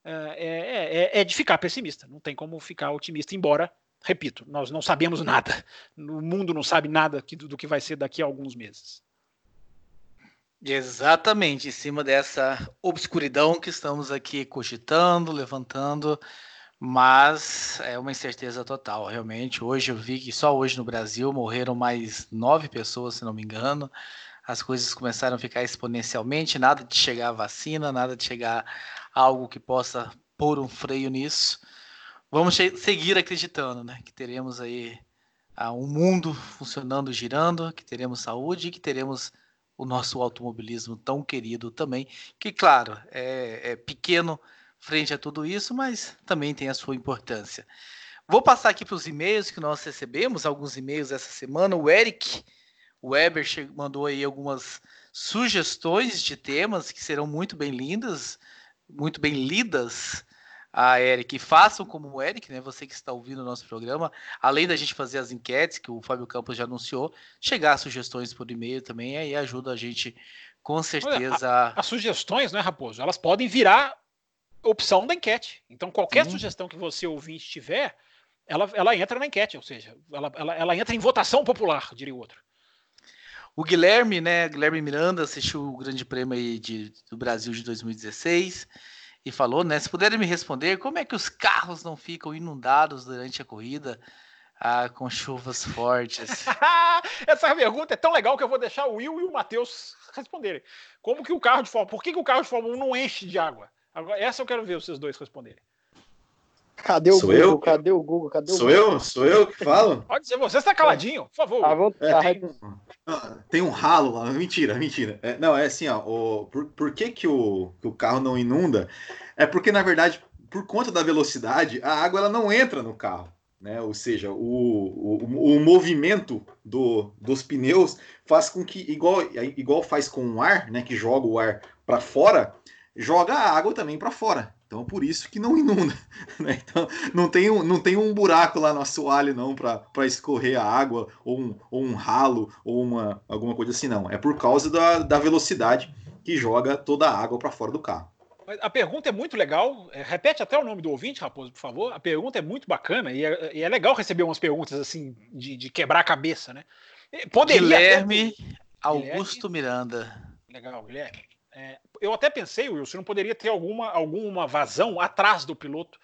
É, é, é, é de ficar pessimista, não tem como ficar otimista, embora repito, nós não sabemos nada. (laughs) O mundo não sabe nada do que vai ser daqui a alguns meses. Exatamente, em cima dessa obscuridão que estamos aqui cogitando, levantando, mas é uma incerteza total, realmente. Hoje eu vi que só hoje no Brasil morreram mais nove pessoas, se não me engano. As coisas começaram a ficar exponencialmente, nada de chegar a vacina, nada de chegar algo que possa pôr um freio nisso vamos seguir acreditando, né? Que teremos aí ah, um mundo funcionando, girando, que teremos saúde e que teremos o nosso automobilismo tão querido também, que claro, é, é pequeno frente a tudo isso, mas também tem a sua importância. Vou passar aqui para os e-mails que nós recebemos, alguns e-mails essa semana. O Eric Weber mandou aí algumas sugestões de temas que serão muito bem lindas, muito bem lidas a Eric, façam como o Eric, né? Você que está ouvindo o nosso programa, além da gente fazer as enquetes que o Fábio Campos já anunciou, chegar sugestões por e-mail também, aí ajuda a gente com certeza. Olha, a, as sugestões, né, Raposo? Elas podem virar opção da enquete. Então, qualquer Sim. sugestão que você ouvinte tiver, ela, ela entra na enquete, ou seja, ela, ela, ela entra em votação popular, diria o outro. O Guilherme, né? Guilherme Miranda assistiu o Grande Prêmio de, do Brasil de 2016 e falou, né? Se puderem me responder, como é que os carros não ficam inundados durante a corrida? Ah, com chuvas fortes. (laughs) Essa pergunta é tão legal que eu vou deixar o Will e o Matheus responderem. Como que o carro de Fórmula Por que, que o carro de Fórmula 1 não enche de água? Essa eu quero ver vocês dois responderem. Cadê o Sou Google? eu? Cadê o Google? Cadê o Sou Google? eu? Sou eu que falo? (laughs) Pode ser, você está caladinho, por favor. À É, tem, tem um ralo lá. Mentira, mentira. É, não, é assim, ó. O, por, por que, que, o, que o carro não inunda? É porque, na verdade, por conta da velocidade, a água ela não entra no carro. Né? Ou seja, o, o, o movimento do, dos pneus faz com que, igual, igual faz com o ar, né? Que joga o ar para fora, joga a água também para fora. Então, por isso que não inunda. (laughs) Né? Então, não tem, um, não tem um buraco lá no assoalho, não, para escorrer a água, ou um, ou um ralo, ou uma, alguma coisa assim, não. É por causa da, da velocidade que joga toda a água para fora do carro. A pergunta é muito legal. É, repete até o nome do ouvinte, Raposo, por favor. A pergunta é muito bacana e é, e é legal receber umas perguntas assim de, de, quebrar a cabeça, né? Poderia Guilherme até... Augusto Guilherme... Miranda. Legal, Guilherme. É, eu até pensei, Wilson, não poderia ter alguma, alguma vazão atrás do piloto.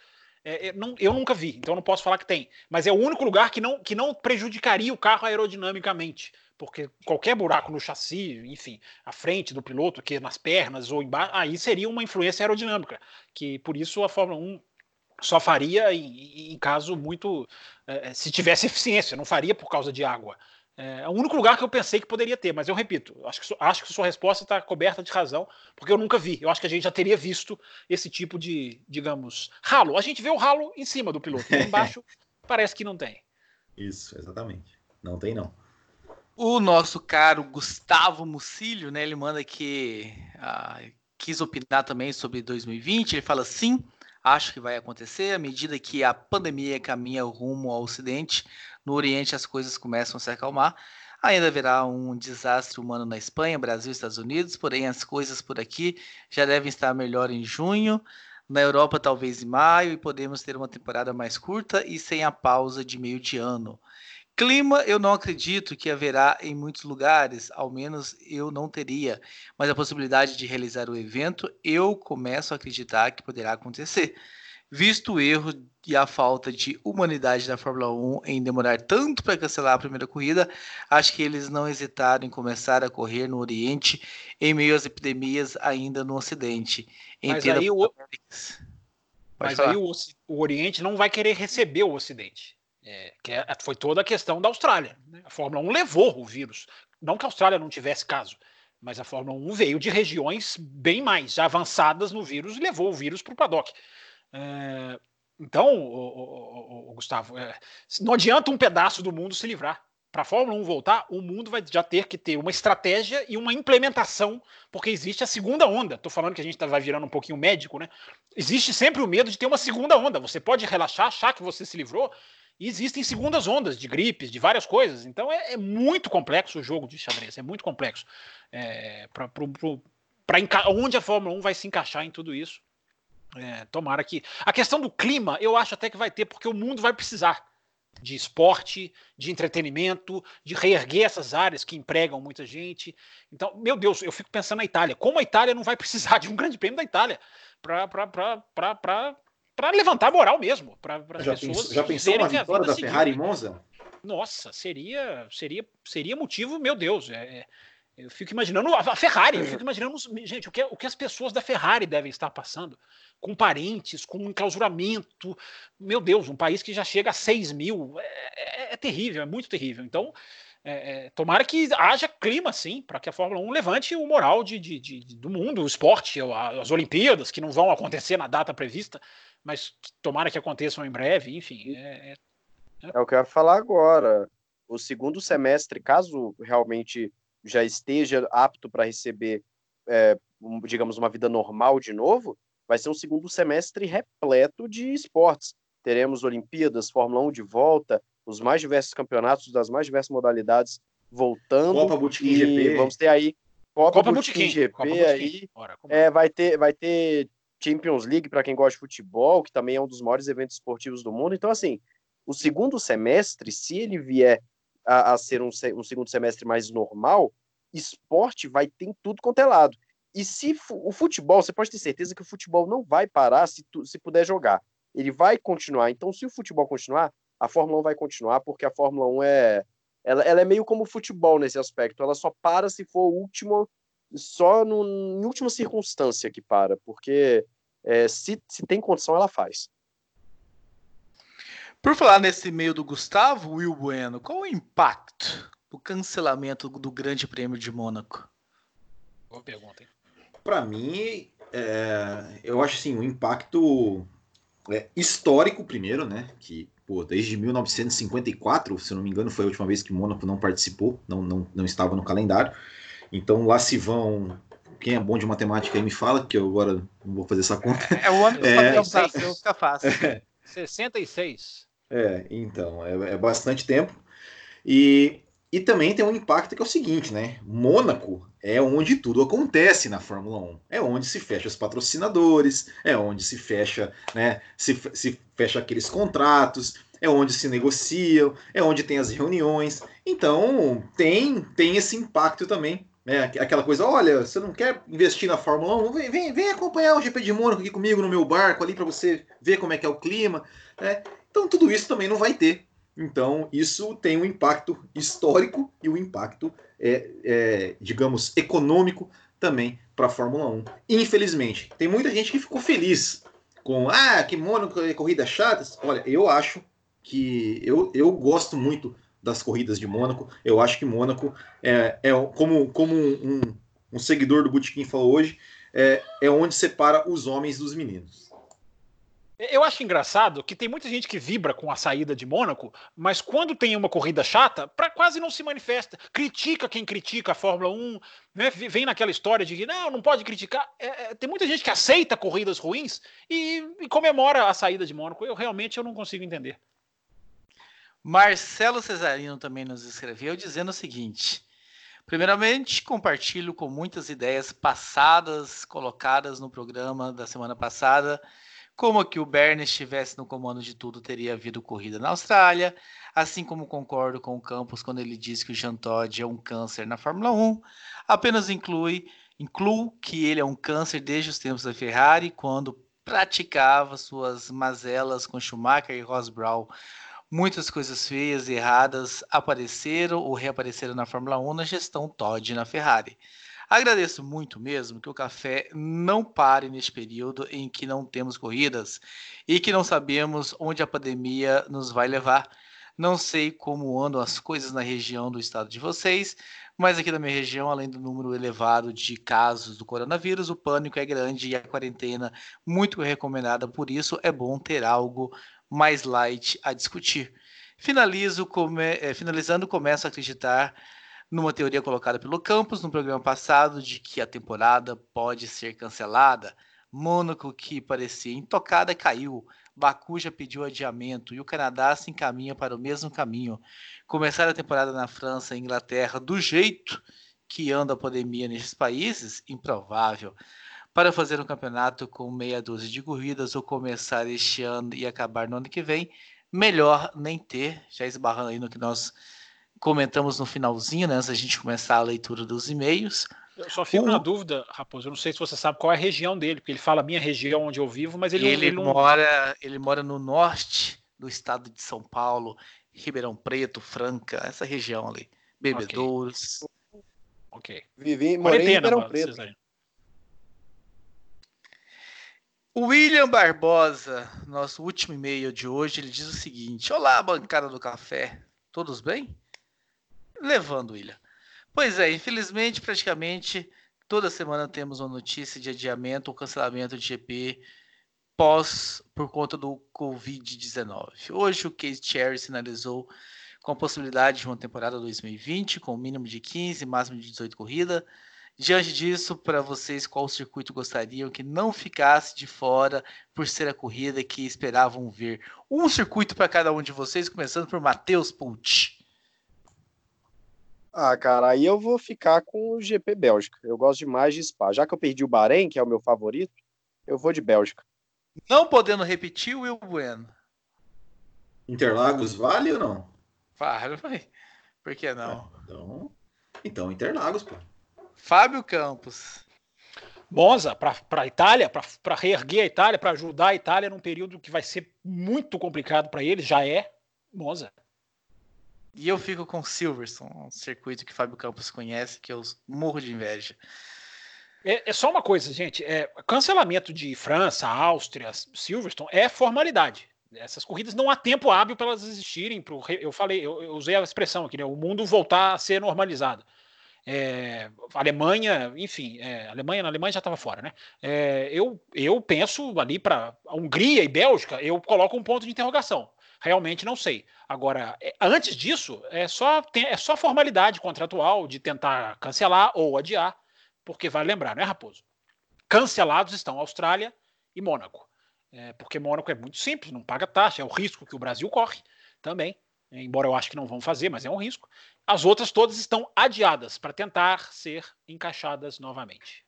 É, não, eu nunca vi, então não posso falar que tem. Mas é o único lugar que não, que não prejudicaria o carro aerodinamicamente. Porque qualquer buraco no chassi, enfim, à frente do piloto, que nas pernas ou embaixo, aí seria uma influência aerodinâmica. Que por isso a Fórmula 1 só faria em, em caso muito. É, se tivesse eficiência, não faria por causa de água. É o único lugar que eu pensei que poderia ter, mas eu repito, acho que, acho que sua resposta está coberta de razão, porque eu nunca vi. Eu acho que a gente já teria visto esse tipo de, digamos, ralo. A gente vê o ralo em cima do piloto, embaixo (laughs) parece que não tem. Isso, exatamente. Não tem, não. O nosso caro Gustavo Mucílio, né? Ele manda que ah, quis opinar também sobre 2020. Ele fala sim, acho que vai acontecer à medida que a pandemia caminha rumo ao Ocidente. No Oriente as coisas começam a se acalmar. Ainda haverá um desastre humano na Espanha, Brasil e Estados Unidos, porém as coisas por aqui já devem estar melhor em junho. Na Europa, talvez em maio, e podemos ter uma temporada mais curta e sem a pausa de meio de ano. Clima, eu não acredito que haverá em muitos lugares, ao menos eu não teria, mas a possibilidade de realizar o evento, eu começo a acreditar que poderá acontecer. Visto o erro e a falta de humanidade da Fórmula 1 em demorar tanto para cancelar a primeira corrida, acho que eles não hesitaram em começar a correr no Oriente em meio às epidemias ainda no Ocidente. Mas aí, o... Mas aí o, o Oriente não vai querer receber o Ocidente. É, que é, foi toda a questão da Austrália. Né? A Fórmula 1 levou o vírus. Não que a Austrália não tivesse caso, mas a Fórmula 1 veio de regiões bem mais avançadas no vírus e levou o vírus para o paddock. É, então, o, o, o Gustavo, é, não adianta um pedaço do mundo se livrar. Para a Fórmula 1 voltar, o mundo vai já ter que ter uma estratégia e uma implementação, porque existe a segunda onda. Estou falando que a gente tá, vai virando um pouquinho médico, né? Existe sempre o medo de ter uma segunda onda. Você pode relaxar, achar que você se livrou, e existem segundas ondas de gripes, de várias coisas. Então é, é muito complexo o jogo de xadrez, é muito complexo. É, para onde a Fórmula 1 vai se encaixar em tudo isso. É, tomara que. A questão do clima, eu acho até que vai ter, porque o mundo vai precisar de esporte, de entretenimento, de reerguer essas áreas que empregam muita gente. Então, meu Deus, eu fico pensando na Itália. Como a Itália não vai precisar de um grande prêmio da Itália para para levantar a moral mesmo, para as pessoas. Pensou, já pensou uma vitória da seguir. Ferrari em Monza? Nossa, seria, seria, seria motivo, meu Deus. É, eu fico imaginando a Ferrari, eu fico imaginando, gente, o que, o que as pessoas da Ferrari devem estar passando, com parentes, com enclausuramento. Meu Deus, um país que já chega a 6 mil, é, é, é terrível, é muito terrível. Então, é, tomara que haja clima, sim, para que a Fórmula 1 levante o moral de, de, de, do mundo, o esporte, as Olimpíadas, que não vão acontecer na data prevista, mas tomara que aconteçam em breve, enfim. É, é... é o que eu ia falar agora. O segundo semestre, caso realmente já esteja apto para receber, é, um, digamos, uma vida normal de novo, vai ser um segundo semestre repleto de esportes. Teremos Olimpíadas, Fórmula 1 de volta, os mais diversos campeonatos das mais diversas modalidades voltando. Copa Botequim GP. Vamos ter aí Copa, Copa Botequim GP Copa aí. Bora, é, vai ter, vai ter Champions League para quem gosta de futebol, que também é um dos maiores eventos esportivos do mundo. Então, assim, o segundo semestre, se ele vier a, a ser um, um, segundo semestre mais normal, esporte vai ter tudo quanto é lado. E se o futebol, você pode ter certeza que o futebol não vai parar se, tu, se puder jogar. Ele vai continuar. Então, se o futebol continuar, a Fórmula 1 vai continuar, porque a Fórmula 1 é. Ela, ela é meio como o futebol nesse aspecto. Ela só para se for o último só no, em última circunstância que para, porque é, se, se tem condição, ela faz. Por falar nesse meio do Gustavo, Will Bueno, qual o impacto do cancelamento do Grande Prêmio de Mônaco? Boa pergunta, hein? Para mim, é, eu acho assim, o impacto é, histórico primeiro, né? Que pô, desde 1954, se eu não me engano, foi a última vez que Mônaco não participou, não, não, não estava no calendário. Então lá se vão. Quem é bom de matemática aí me fala, que eu agora não vou fazer essa conta. É, é o ano que é, fácil, fica fácil. É. 66. É, então, é, é bastante tempo. E, e também tem um impacto que é o seguinte, né? Mônaco é onde tudo acontece na Fórmula 1. É onde se fecha os patrocinadores, é onde se fecha, né? Se, se fecha aqueles contratos, é onde se negociam, é onde tem as reuniões. Então tem, tem esse impacto também. Né? Aquela coisa, olha, você não quer investir na Fórmula 1? Vem, vem, vem acompanhar o GP de Mônaco aqui comigo no meu barco ali para você ver como é que é o clima. Né? Então tudo isso também não vai ter. Então isso tem um impacto histórico e um impacto, é, é, digamos, econômico também para a Fórmula 1. Infelizmente, tem muita gente que ficou feliz com ah, que Mônaco é corrida chata. Olha, eu acho que eu, eu gosto muito das corridas de Mônaco. Eu acho que Mônaco é, é como, como um, um seguidor do Botequim falou hoje, é, é onde separa os homens dos meninos. Eu acho engraçado que tem muita gente que vibra com a saída de Mônaco, mas quando tem uma corrida chata, pra, quase não se manifesta. Critica quem critica a Fórmula 1, né? vem naquela história de que não, não pode criticar. É, é, tem muita gente que aceita corridas ruins e, e, comemora a saída de Mônaco. Eu realmente eu não consigo entender. Marcelo Cesarino também nos escreveu dizendo o seguinte: Primeiramente, compartilho com muitas ideias passadas colocadas no programa da semana passada como que o Bernie estivesse no comando de tudo, teria havido corrida na Austrália, assim como concordo com o Campos quando ele diz que o Jean Todt é um câncer na Fórmula 1, apenas inclui, incluo que ele é um câncer desde os tempos da Ferrari, quando praticava suas mazelas com Schumacher e Ross Brown. Muitas coisas feias e erradas apareceram ou reapareceram na Fórmula 1 na gestão Todd na Ferrari. Agradeço muito mesmo que o café não pare neste período em que não temos corridas e que não sabemos onde a pandemia nos vai levar. Não sei como andam as coisas na região do estado de vocês, mas aqui na minha região, além do número elevado de casos do coronavírus, o pânico é grande e a quarentena muito recomendada, por isso é bom ter algo mais light a discutir. Finalizo, come... Eh, finalizando, começo a acreditar numa teoria colocada pelo Campos no programa passado de que a temporada pode ser cancelada. Mônaco, que parecia intocada, caiu. Baku já pediu adiamento e o Canadá se encaminha para o mesmo caminho. Começar a temporada na França e Inglaterra do jeito que anda a pandemia nesses países? Improvável. Para fazer um campeonato com meia dúzia de corridas ou começar este ano e acabar no ano que vem, melhor nem ter, já esbarrando aí no que nós comentamos no finalzinho, né, antes da gente começar a leitura dos e-mails. Eu só fico o... na dúvida, Raposo, eu não sei se você sabe qual é a região dele, porque ele fala minha região onde eu vivo, mas ele, ele, ele não... mora, ele mora no norte do estado de São Paulo, Ribeirão Preto, Franca, essa região ali, Bebedouros. Ok. Vivi, morei em Ribeirão Preto. O William Barbosa, nosso último e-mail de hoje, ele diz o seguinte: Olá, bancada do café, todos bem? Levando, William. Pois é, infelizmente, praticamente toda semana temos uma notícia de adiamento ou cancelamento de GP pós por conta do Covid-19. Hoje o Case Cherry sinalizou com a possibilidade de uma temporada 2020 com mínimo de 15, máximo de 18 corridas. Diante disso, para vocês, qual circuito gostariam que não ficasse de fora por ser a corrida que esperavam ver? Um circuito para cada um de vocês, começando por Matheus Pucci. Ah, cara, aí eu vou ficar com o GP Bélgica. Eu gosto demais de Spa. Já que eu perdi o Bahrein, que é o meu favorito, eu vou de Bélgica. Não podendo repetir, o Will Bueno. Interlagos vale ou não? Vale, por que não? É, então, então Interlagos, pô. Fábio Campos. Monza para a Itália, para reerguer a Itália, para ajudar a Itália num período que vai ser muito complicado para eles, já é Monza. E eu fico com Silverstone, um circuito que Fábio Campos conhece, que eu morro de inveja. É, é só uma coisa, gente. É, cancelamento de França, Áustria, Silverstone é formalidade. Essas corridas não há tempo hábil para elas existirem. Pro, eu falei, eu, eu usei a expressão aqui, né, o mundo voltar a ser normalizado. É, Alemanha, enfim, é, Alemanha na Alemanha já estava fora, né? É, eu, eu penso ali para Hungria e Bélgica, eu coloco um ponto de interrogação. Realmente não sei. Agora, é, antes disso, é só, é só formalidade contratual de tentar cancelar ou adiar, porque vai lembrar, né, Raposo? Cancelados estão Austrália e Mônaco. É, porque Mônaco é muito simples, não paga taxa, é o risco que o Brasil corre também. Embora eu acho que não vão fazer, mas é um risco. As outras todas estão adiadas para tentar ser encaixadas novamente.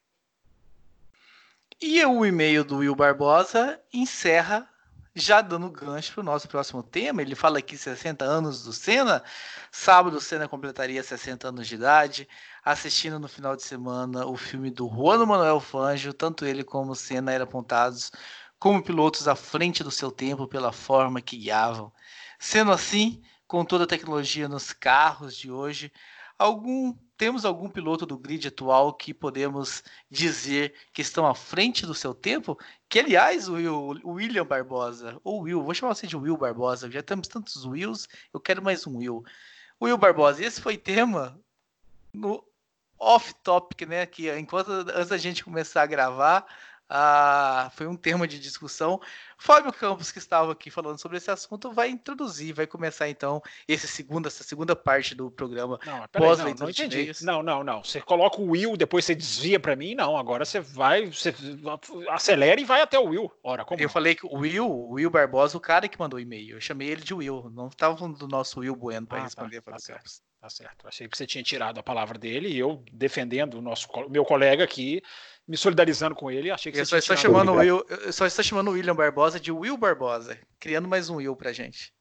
E o e-mail do Will Barbosa encerra já dando gancho para o nosso próximo tema, ele fala aqui 60 anos do Senna. Sábado, o Senna completaria 60 anos de idade, assistindo no final de semana o filme do Juan Manuel Fangio. Tanto ele como o Senna eram apontados como pilotos à frente do seu tempo pela forma que guiavam. Sendo assim, com toda a tecnologia nos carros de hoje, algum temos algum piloto do grid atual que podemos dizer que estão à frente do seu tempo? Que, aliás, o, Will, o William Barbosa, ou Will, vou chamar você de Will Barbosa, já temos tantos Wills, eu quero mais um Will. Will Barbosa, esse foi tema no off-topic, né? Que enquanto antes da gente começar a gravar, ah, foi um tema de discussão. Fábio Campos, que estava aqui falando sobre esse assunto, vai introduzir, vai começar então esse segundo, essa segunda parte do programa. Não, pós não, não entendi. Não, não, não. Você coloca o Will, depois você desvia para mim. Não, agora você vai, você acelera e vai até o Will. Ora, como? Eu falei que o Will, o Will Barbosa, o cara que mandou o e-mail. Eu chamei ele de Will. Não estava falando do nosso Will Bueno para ah, tá, responder tá, Fábio tá Campos. Tá certo. Achei que você tinha tirado a palavra dele e eu defendendo o nosso meu colega aqui me solidarizando com ele. Achei que eu você só, está chamando Will, eu só está chamando o William Barbosa de Will Barbosa, criando mais um Will pra gente.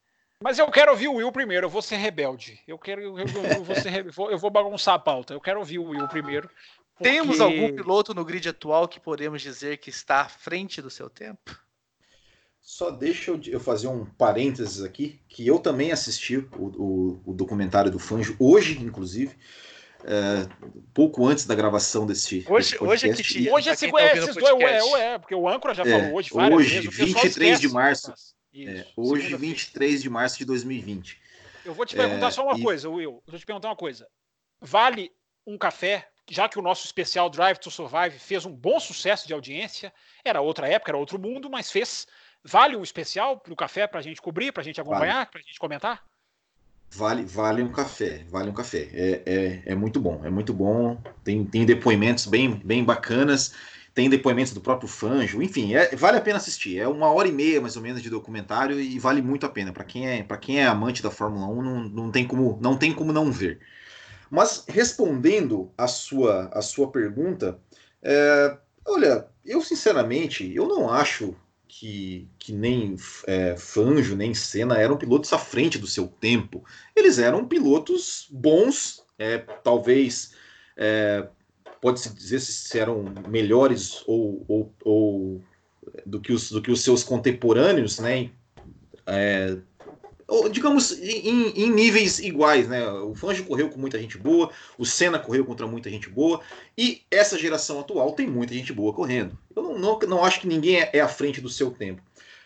Mas eu quero ouvir o Will primeiro, eu vou ser rebelde. Eu quero, eu, eu vou, ser, eu vou bagunçar a pauta. Eu quero ouvir o Will primeiro. Porque... Temos algum piloto no grid atual que podemos dizer que está à frente do seu tempo? Só deixa eu, eu fazer um parênteses aqui, que eu também assisti o, o, o documentário do Fanjo, hoje, inclusive é, pouco antes da gravação desse. Hoje, desse hoje é que chique. Hoje é, tá é, é, é, porque o âncora já falou hoje. Hoje, vezes, 23 de março. Isso, é, hoje, 23 de março de 2020. Eu vou te perguntar é, só uma e... coisa, Will. Eu vou te perguntar uma coisa. Vale um café, já que o nosso especial Drive to Survive fez um bom sucesso de audiência? Era outra época, era outro mundo, mas fez. Vale um especial para o café para a gente cobrir, para a gente acompanhar, vale. para a gente comentar? Vale, vale um café, vale um café. É, é, é muito bom, é muito bom. Tem, tem depoimentos bem, bem bacanas, tem depoimentos do próprio Fanjo, enfim, é, vale a pena assistir. É uma hora e meia mais ou menos de documentário e vale muito a pena. Para quem é para quem é amante da Fórmula 1, não, não, tem como, não tem como não ver. Mas respondendo a sua, a sua pergunta, é, olha, eu sinceramente, eu não acho que, que nem é, Fanjo, nem Senna eram pilotos à frente do seu tempo. Eles eram pilotos bons, é, talvez é, pode-se dizer se eram melhores ou, ou, ou, do, que os, do que os seus contemporâneos, né? É, digamos, em, em, níveis iguais, né? O Fangio correu com muita gente boa, o Senna correu contra muita gente boa, e essa geração atual tem muita gente boa correndo. Eu não, não, não acho que ninguém é, é, à frente do seu tempo.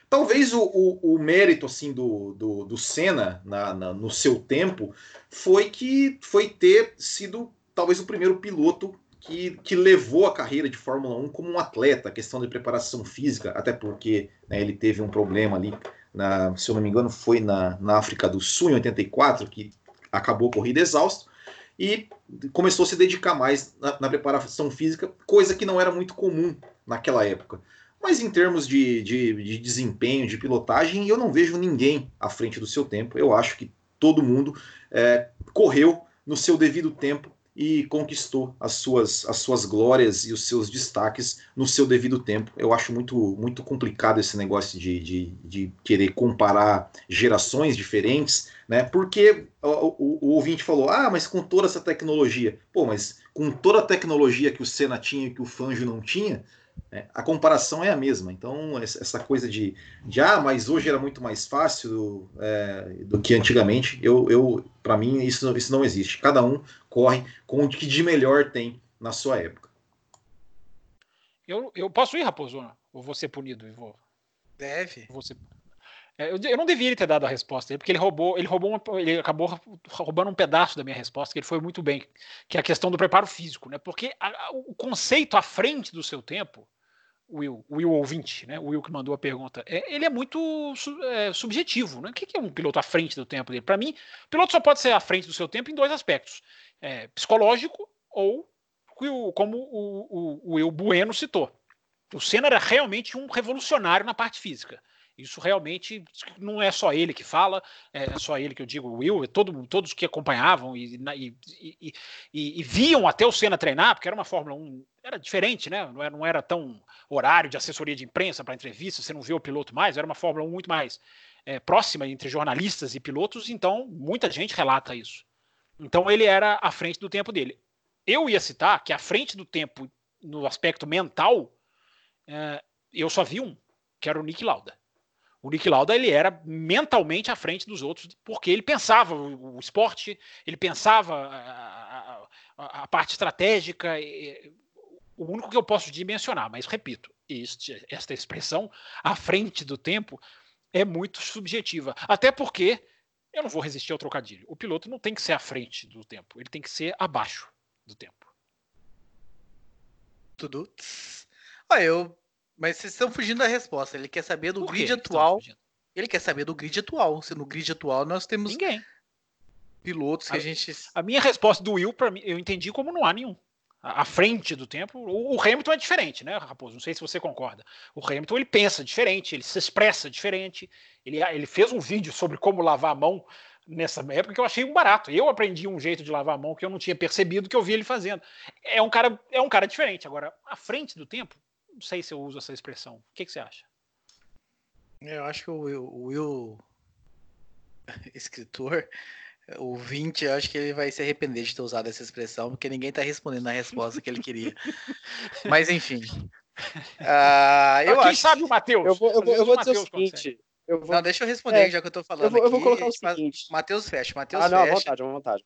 Talvez o, o, o mérito assim do, do, do Senna na, na, no seu tempo foi que foi ter sido talvez o primeiro piloto que, que, levou a carreira de Fórmula 1 como um atleta, questão de preparação física, até porque né, ele teve um problema ali na, se eu não me engano, foi na, na África do Sul, em 84, que acabou a corrida exausto, e começou a se dedicar mais na, na, preparação física, coisa que não era muito comum naquela época. Mas em termos de, de, de desempenho, de pilotagem, eu não vejo ninguém à frente do seu tempo. Eu acho que todo mundo é, correu no seu devido tempo e conquistou as suas, as suas glórias e os seus destaques no seu devido tempo. Eu acho muito, muito complicado esse negócio de, de, de querer comparar gerações diferentes, né? Porque o, o, o, ouvinte falou: ah, mas com toda essa tecnologia. Pô, mas com toda a tecnologia que o Senna tinha e que o Fangio não tinha, a comparação é a mesma. Então, essa coisa de, de ah, mas hoje era muito mais fácil é, do que antigamente, eu, eu para mim, isso, isso não existe. Cada um corre com o que de melhor tem na sua época. Eu, eu posso ir, Raposo? Ou vou ser punido? Vou... Deve. Vou ser... É, eu, não devia ter dado a resposta porque ele roubou, ele roubou uma, ele acabou roubando um pedaço da minha resposta, que ele foi muito bem, que é a questão do preparo físico, né? Porque a, a, o conceito à frente do seu tempo, Will, Will ouvinte, né? O Will que mandou a pergunta, é, ele é muito é, subjetivo, né? O que é um piloto à frente do tempo dele? Para mim, piloto só pode ser à frente do seu tempo em dois aspectos: é, psicológico ou como o, o, o Will Bueno citou. O Senna era realmente um revolucionário na parte física. Isso realmente não é só ele que fala, é só ele que eu digo, Will, é todo, todos que acompanhavam e, e, e, e, viam até o Senna treinar, porque era uma Fórmula 1, era diferente, né? Não era, não era tão horário de assessoria de imprensa para entrevista, você não vê o piloto mais, era uma Fórmula 1 muito mais é, próxima entre jornalistas e pilotos, então muita gente relata isso. Então ele era à frente do tempo dele. Eu ia citar que à frente do tempo, no aspecto mental, é, eu só vi um, que era o Nick Lauda. O Nick Lauda ele era mentalmente à frente dos outros, porque ele pensava o, esporte, ele pensava a, a, a parte estratégica. E, o único que eu posso dimensionar, mas repito, este, esta expressão à frente do tempo é muito subjetiva. Até porque eu não vou resistir ao trocadilho. O piloto não tem que ser à frente do tempo, ele tem que ser abaixo do tempo. Tudo. Olha, eu mas vocês estão fugindo da resposta. Ele quer saber do grid atual. Ele quer saber do grid atual. Se no grid atual nós temos ninguém pilotos que a, a gente. A minha resposta do Will para mim, eu entendi como não há nenhum. À frente do tempo, o, o Hamilton é diferente, né, Raposo? Não sei se você concorda. O Hamilton ele pensa diferente, ele se expressa diferente. Ele, ele fez um vídeo sobre como lavar a mão nessa época que eu achei um barato. Eu aprendi um jeito de lavar a mão que eu não tinha percebido que eu vi ele fazendo. É um cara, é um cara diferente. Agora, à frente do tempo, não sei se eu uso essa expressão. O que, que você acha? Eu acho que o Will, o Will (laughs) escritor, o 20, eu acho que ele vai se arrepender de ter usado essa expressão, porque ninguém está respondendo a resposta que ele queria. (laughs) Mas enfim. Uh, (laughs) eu Quem acho sabe o Matheus? Eu vou, eu vou, eu vou dizer o seguinte. Eu vou... Não, deixa eu responder, é, já que eu estou falando. Eu vou, aqui, eu vou colocar o seguinte. Matheus fecha. Matheus ah, não, à vontade, à vontade.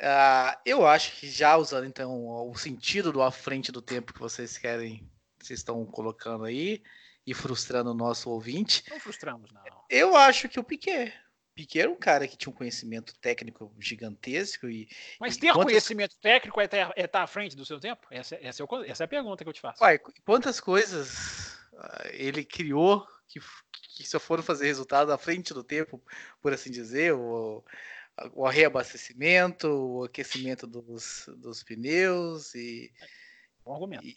Uh, eu acho que já usando então o sentido do à frente do tempo que vocês querem vocês estão colocando aí e frustrando o nosso ouvinte. Não frustramos, não. Eu acho que o Piquet. Piquet era um cara que tinha um conhecimento técnico gigantesco e. Mas ter quantas... conhecimento técnico é estar, é estar à frente do seu tempo? Essa, essa, é, essa é a pergunta que eu te faço. Uai, quantas coisas uh, ele criou que, que só foram fazer resultado à frente do tempo, por assim dizer, o, o reabastecimento, o aquecimento dos, dos pneus e. Bom argumento. E,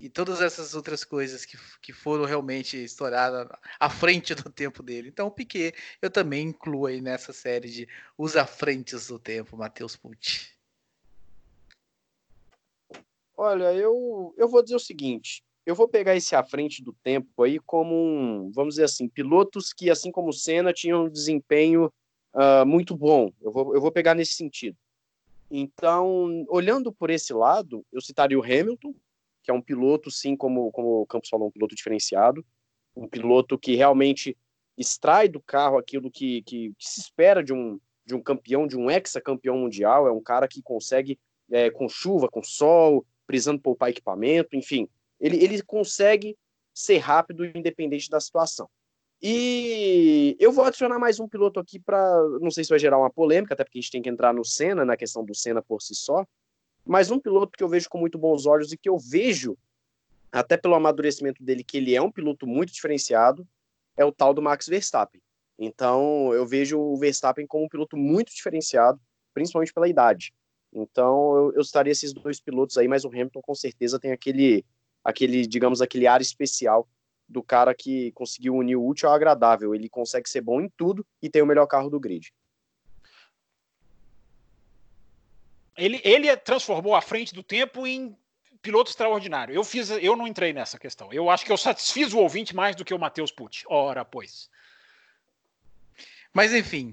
e todas essas outras coisas que, que foram realmente estouradas à frente do tempo dele. Então, o Piquet eu também incluo aí nessa série de os à frentes do tempo, Matheus Pucci. Olha, eu, eu vou dizer o seguinte: eu vou pegar esse à frente do tempo aí como um, vamos dizer assim, pilotos que, assim como o Senna, tinham um desempenho uh, muito bom. Eu vou, eu vou pegar nesse sentido. Então, olhando por esse lado, eu citaria o Hamilton, que é um piloto, sim, como, como o Campos falou, um piloto diferenciado, um piloto que realmente extrai do carro aquilo que, que, que se espera de um, de um campeão, de um ex-campeão mundial, é um cara que consegue, é, com chuva, com sol, precisando poupar equipamento, enfim, ele, ele consegue ser rápido independente da situação. E eu vou adicionar mais um piloto aqui para, não sei se vai gerar uma polêmica, até porque a gente tem que entrar no Senna, na questão do Senna por si só, mas um piloto que eu vejo com muito bons olhos e que eu vejo, até pelo amadurecimento dele, que ele é um piloto muito diferenciado, é o tal do Max Verstappen. Então, eu vejo o Verstappen como um piloto muito diferenciado, principalmente pela idade. Então, eu, eu estaria esses dois pilotos aí, mas o Hamilton com certeza tem aquele, aquele, digamos, aquele ar especial do cara que conseguiu unir o útil ao agradável. Ele consegue ser bom em tudo e tem o melhor carro do grid. Ele, ele transformou a frente do tempo em piloto extraordinário. Eu fiz, eu não entrei nessa questão. Eu acho que eu satisfiz o ouvinte mais do que o Matheus Pucci. Ora, pois. Mas enfim,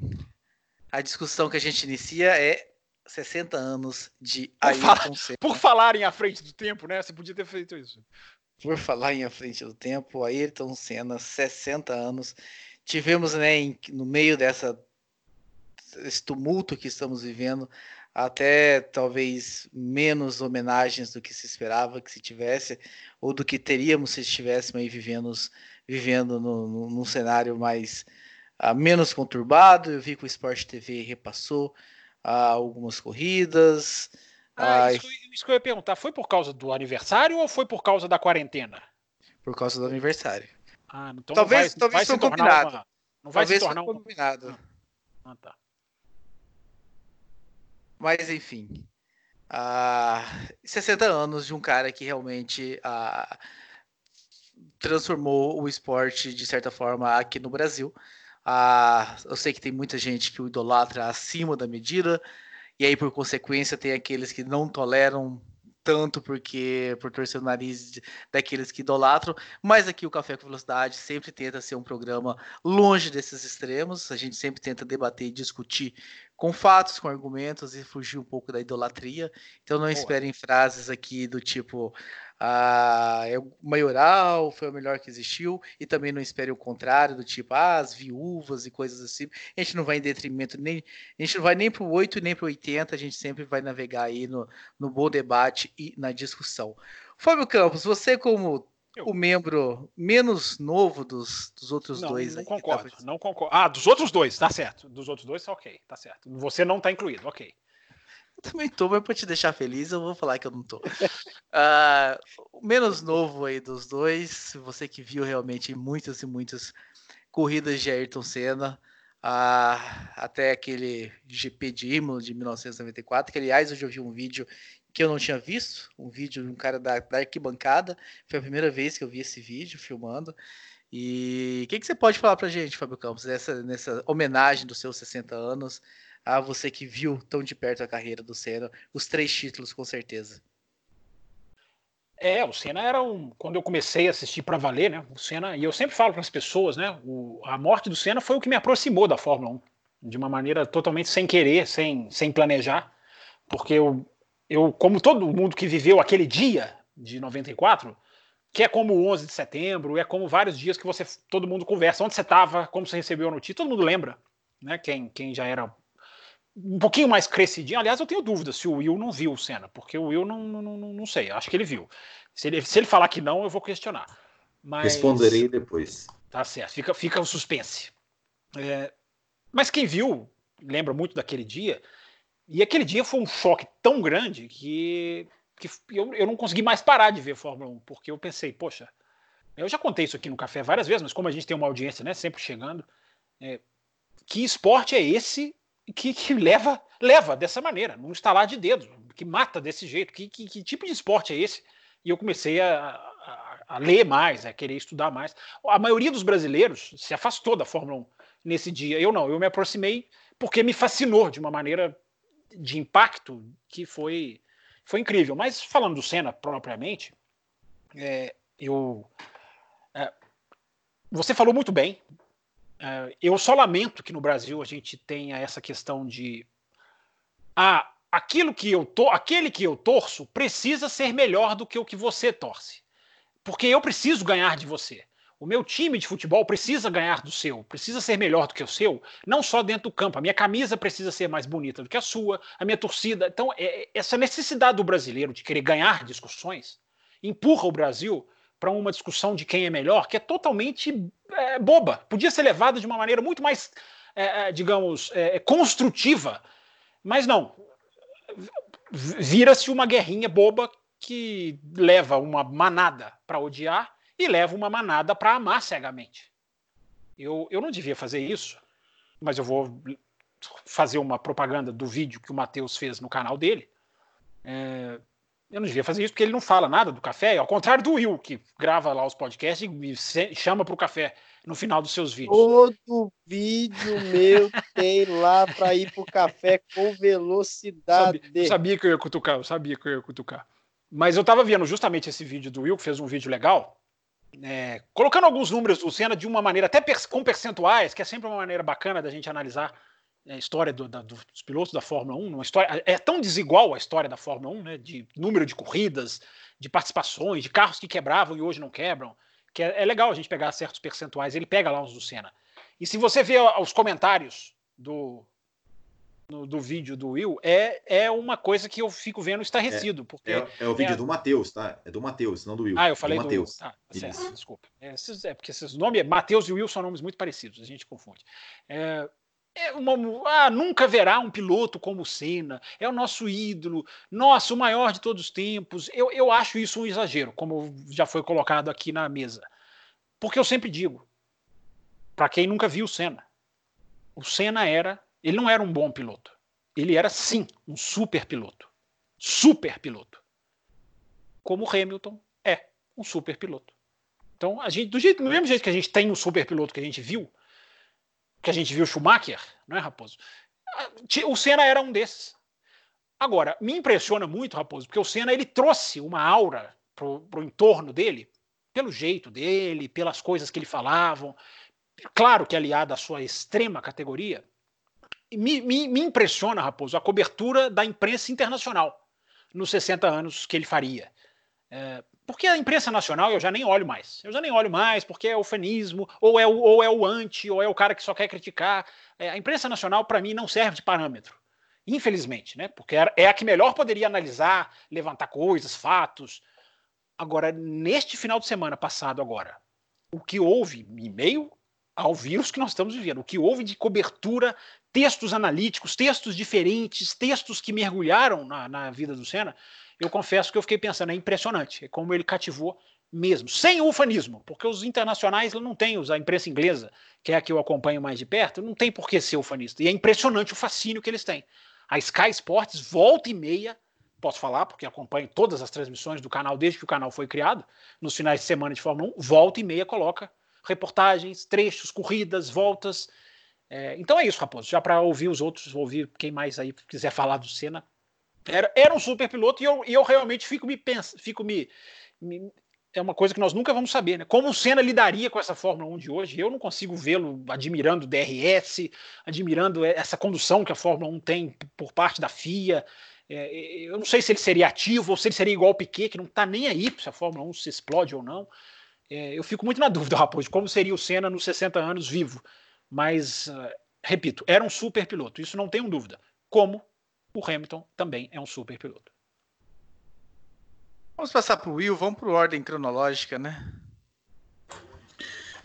a discussão que a gente inicia é 60 anos de por Ayrton Senna. Por falar em à frente do tempo, né? Você podia ter feito isso. Por falar em à frente do tempo, Ayrton Senna, 60 anos. Tivemos, né, em, no meio dessa esse tumulto que estamos vivendo, até talvez menos homenagens do que se esperava que se tivesse, ou do que teríamos se estivéssemos aí vivendo, vivendo no, no, num cenário mais uh, menos conturbado. Eu vi que o Sport TV repassou uh, algumas corridas. Ah, isso, isso, que eu ia perguntar, foi por causa do aniversário ou foi por causa da quarentena? Por causa do aniversário. Ah, então talvez vai, talvez vai foi combinado. Uma, não vai talvez se tornar foi um... combinado. Ah, tá. Mas enfim. Ah, 60 anos de um cara que realmente ah, transformou o esporte de certa forma aqui no Brasil. Ah, eu sei que tem muita gente que o idolatra acima da medida, e aí por consequência tem aqueles que não toleram tanto porque por torcer o nariz daqueles que idolatram, mas aqui o Café com Velocidade sempre tenta ser um programa longe desses extremos, a gente sempre tenta debater e discutir com fatos, com argumentos e fugir um pouco da idolatria. Então não Boa. esperem frases aqui do tipo ah, é maioral foi o melhor que existiu, e também não espere o contrário, do tipo, ah, as viúvas e coisas assim. A gente não vai em detrimento, nem, a gente não vai nem para o 8 nem para o 80, a gente sempre vai navegar aí no, no bom debate e na discussão. Fábio Campos, você como o membro menos novo dos, dos outros não, dois. Não aí, concordo, tá... não concordo. Ah, dos outros dois, tá certo. Dos outros dois, ok, tá certo. Você não tá incluído, ok. Eu também tô, mas pra te deixar feliz, eu vou falar que eu não tô. uh, (laughs) o menos novo aí dos dois, você que viu realmente muitas e muitas corridas de Ayrton Senna, uh, até aquele GP de Imola de 1994, que aliás hoje eu vi um vídeo que eu não tinha visto, um vídeo de um cara da, da arquibancada, foi a primeira vez que eu vi esse vídeo filmando. E o que, que, você pode falar pra gente, Fábio Campos, nessa, nessa homenagem dos seus 60 anos a você que viu tão de perto a carreira do Senna, os três títulos com certeza. É, o Senna era um. Quando eu comecei a assistir para valer, né? O Senna, e eu sempre falo para as pessoas, né? O, a morte do Senna foi o que me aproximou da Fórmula 1, de uma maneira totalmente sem querer, sem, sem planejar, porque eu, eu, como todo mundo que viveu aquele dia de 94, que é como o 11 de setembro, é como vários dias que você todo mundo conversa, onde você estava, como você recebeu a notícia, todo mundo lembra, né? Quem, quem já era um pouquinho mais crescidinho. Aliás, eu tenho dúvida se o Will não viu o Senna, porque o Will não, não, não, não sei, acho que ele viu. Se ele, se ele falar que não, eu vou questionar. Mas... Responderei depois. Tá certo, fica, fica o suspense. É, mas quem viu, lembra muito daquele dia, e aquele dia foi um choque tão grande que, que eu, eu não consegui mais parar de ver Fórmula 1, porque eu pensei, poxa, eu já contei isso aqui no café várias vezes, mas como a gente tem uma audiência né, sempre chegando, é, que esporte é esse que, que, leva leva dessa maneira, num estalar de dedos, que mata desse jeito. Que, que, que tipo de esporte é esse? E eu comecei a, a, a, ler mais, a querer estudar mais. A maioria dos brasileiros se afastou da Fórmula 1 nesse dia. Eu não, eu me aproximei porque me fascinou de uma maneira de impacto que foi, foi incrível. Mas falando do Senna propriamente, é, eu. É, você falou muito bem é, eu só lamento que no Brasil a gente tenha essa questão de ah, aquilo que eu to, aquele que eu torço precisa ser melhor do que o que você torce. Porque eu preciso ganhar de você. O meu time de futebol precisa ganhar do seu, precisa ser melhor do que o seu, não só dentro do campo. A minha camisa precisa ser mais bonita do que a sua, a minha torcida. Então, é, essa necessidade do brasileiro de querer ganhar discussões empurra o Brasil para uma discussão de quem é melhor, que é totalmente é, boba. Podia ser levada de uma maneira muito mais, é, é digamos, é, é, construtiva, mas não. Vira-se uma guerrinha boba que leva uma manada para odiar e leva uma manada para amar cegamente. Eu, eu não devia fazer isso, mas eu vou fazer uma propaganda do vídeo que o Matheus fez no canal dele. É, eu não devia fazer isso porque ele não fala nada do café, ao contrário do Will, que grava lá os podcasts e chama para o café no final dos seus vídeos. Todo vídeo meu tem lá para ir para o café com velocidade. Sabia, eu sabia que eu ia cutucar, eu sabia que eu ia cutucar. Mas eu estava vendo justamente esse vídeo do Will, que fez um vídeo legal, é, colocando alguns números do Senna de uma maneira, até per, com percentuais, que é sempre uma maneira bacana da gente analisar a história do, da, dos pilotos da Fórmula 1, uma história, é tão desigual a história da Fórmula 1, né, de número de corridas, de participações, de carros que quebravam e hoje não quebram, que é, é legal a gente pegar certos percentuais, ele pega lá uns do Senna. E se você vê os comentários do, no, do vídeo do Will é, é uma coisa que eu fico vendo estarrecido. É, porque é, é o vídeo é... do Matheus, tá? É do Matheus, não do Will. Ah, eu falei do Matheus. Ah, tá certo, desculpa. É, é, porque esses nomes, Matheus e Will são nomes muito parecidos, a gente confunde. É, é uma, ah, nunca verá um piloto como o Senna, é o nosso ídolo, nossa, o maior de todos os tempos. Eu, eu acho isso um exagero, como já foi colocado aqui na mesa. Porque eu sempre digo, para quem nunca viu o Senna, o Senna era ele não era um bom piloto. Ele era, sim, um super piloto. Super piloto. Como Hamilton é um super piloto. Então, a gente, do, jeito, do mesmo jeito que a gente tem um super piloto que a gente viu, que a gente viu Schumacher, não é, Raposo? O Senna era um desses. Agora, me impressiona muito, Raposo, porque o Senna ele trouxe uma aura pro, pro entorno dele, pelo jeito dele, pelas coisas que ele falavam. Claro que aliado à sua extrema categoria, me, me, me impressiona, Raposo, a cobertura da imprensa internacional nos 60 anos que ele faria. É, porque a imprensa nacional eu já nem olho mais. Eu já nem olho mais porque é o fanismo, ou é o, ou é o anti, ou é o cara que só quer criticar. É, a imprensa nacional, para mim, não serve de parâmetro. Infelizmente, né? Porque é a que melhor poderia analisar, levantar coisas, fatos. Agora, neste final de semana passado, agora, o que houve em meio ao vírus que nós estamos vivendo. O que houve de cobertura, textos analíticos, textos diferentes, textos que mergulharam na, na vida do Senna, eu confesso que eu fiquei pensando, é impressionante, é como ele cativou mesmo, sem ufanismo, porque os internacionais não têm, a imprensa inglesa, que é a que eu acompanho mais de perto, não tem por que ser ufanista. E é impressionante o fascínio que eles têm. A Sky Sports, volta e meia, posso falar, porque acompanho todas as transmissões do canal desde que o canal foi criado, nos finais de semana de Fórmula 1, volta e meia coloca reportagens, trechos, corridas, voltas. É, então é isso, Raposo. Já para ouvir os outros, ouvir quem mais aí quiser falar do Senna. Era, era um super piloto e eu, eu realmente fico me pensando, fico me, me, é uma coisa que nós nunca vamos saber, né? Como o Senna lidaria com essa Fórmula 1 de hoje? Eu não consigo vê-lo admirando o DRS, admirando essa condução que a Fórmula 1 tem por parte da FIA. É, eu não sei se ele seria ativo ou se ele seria igual o Piquet, que não está nem aí se a Fórmula 1 se explode ou não. É, eu fico muito na dúvida, Raposo, de como seria o Senna nos 60 anos vivo. Mas, uh, repito, era um super piloto, isso não tenho dúvida. Como o Hamilton também é um super piloto. Vamos passar para o Will, vamos para ordem cronológica, né?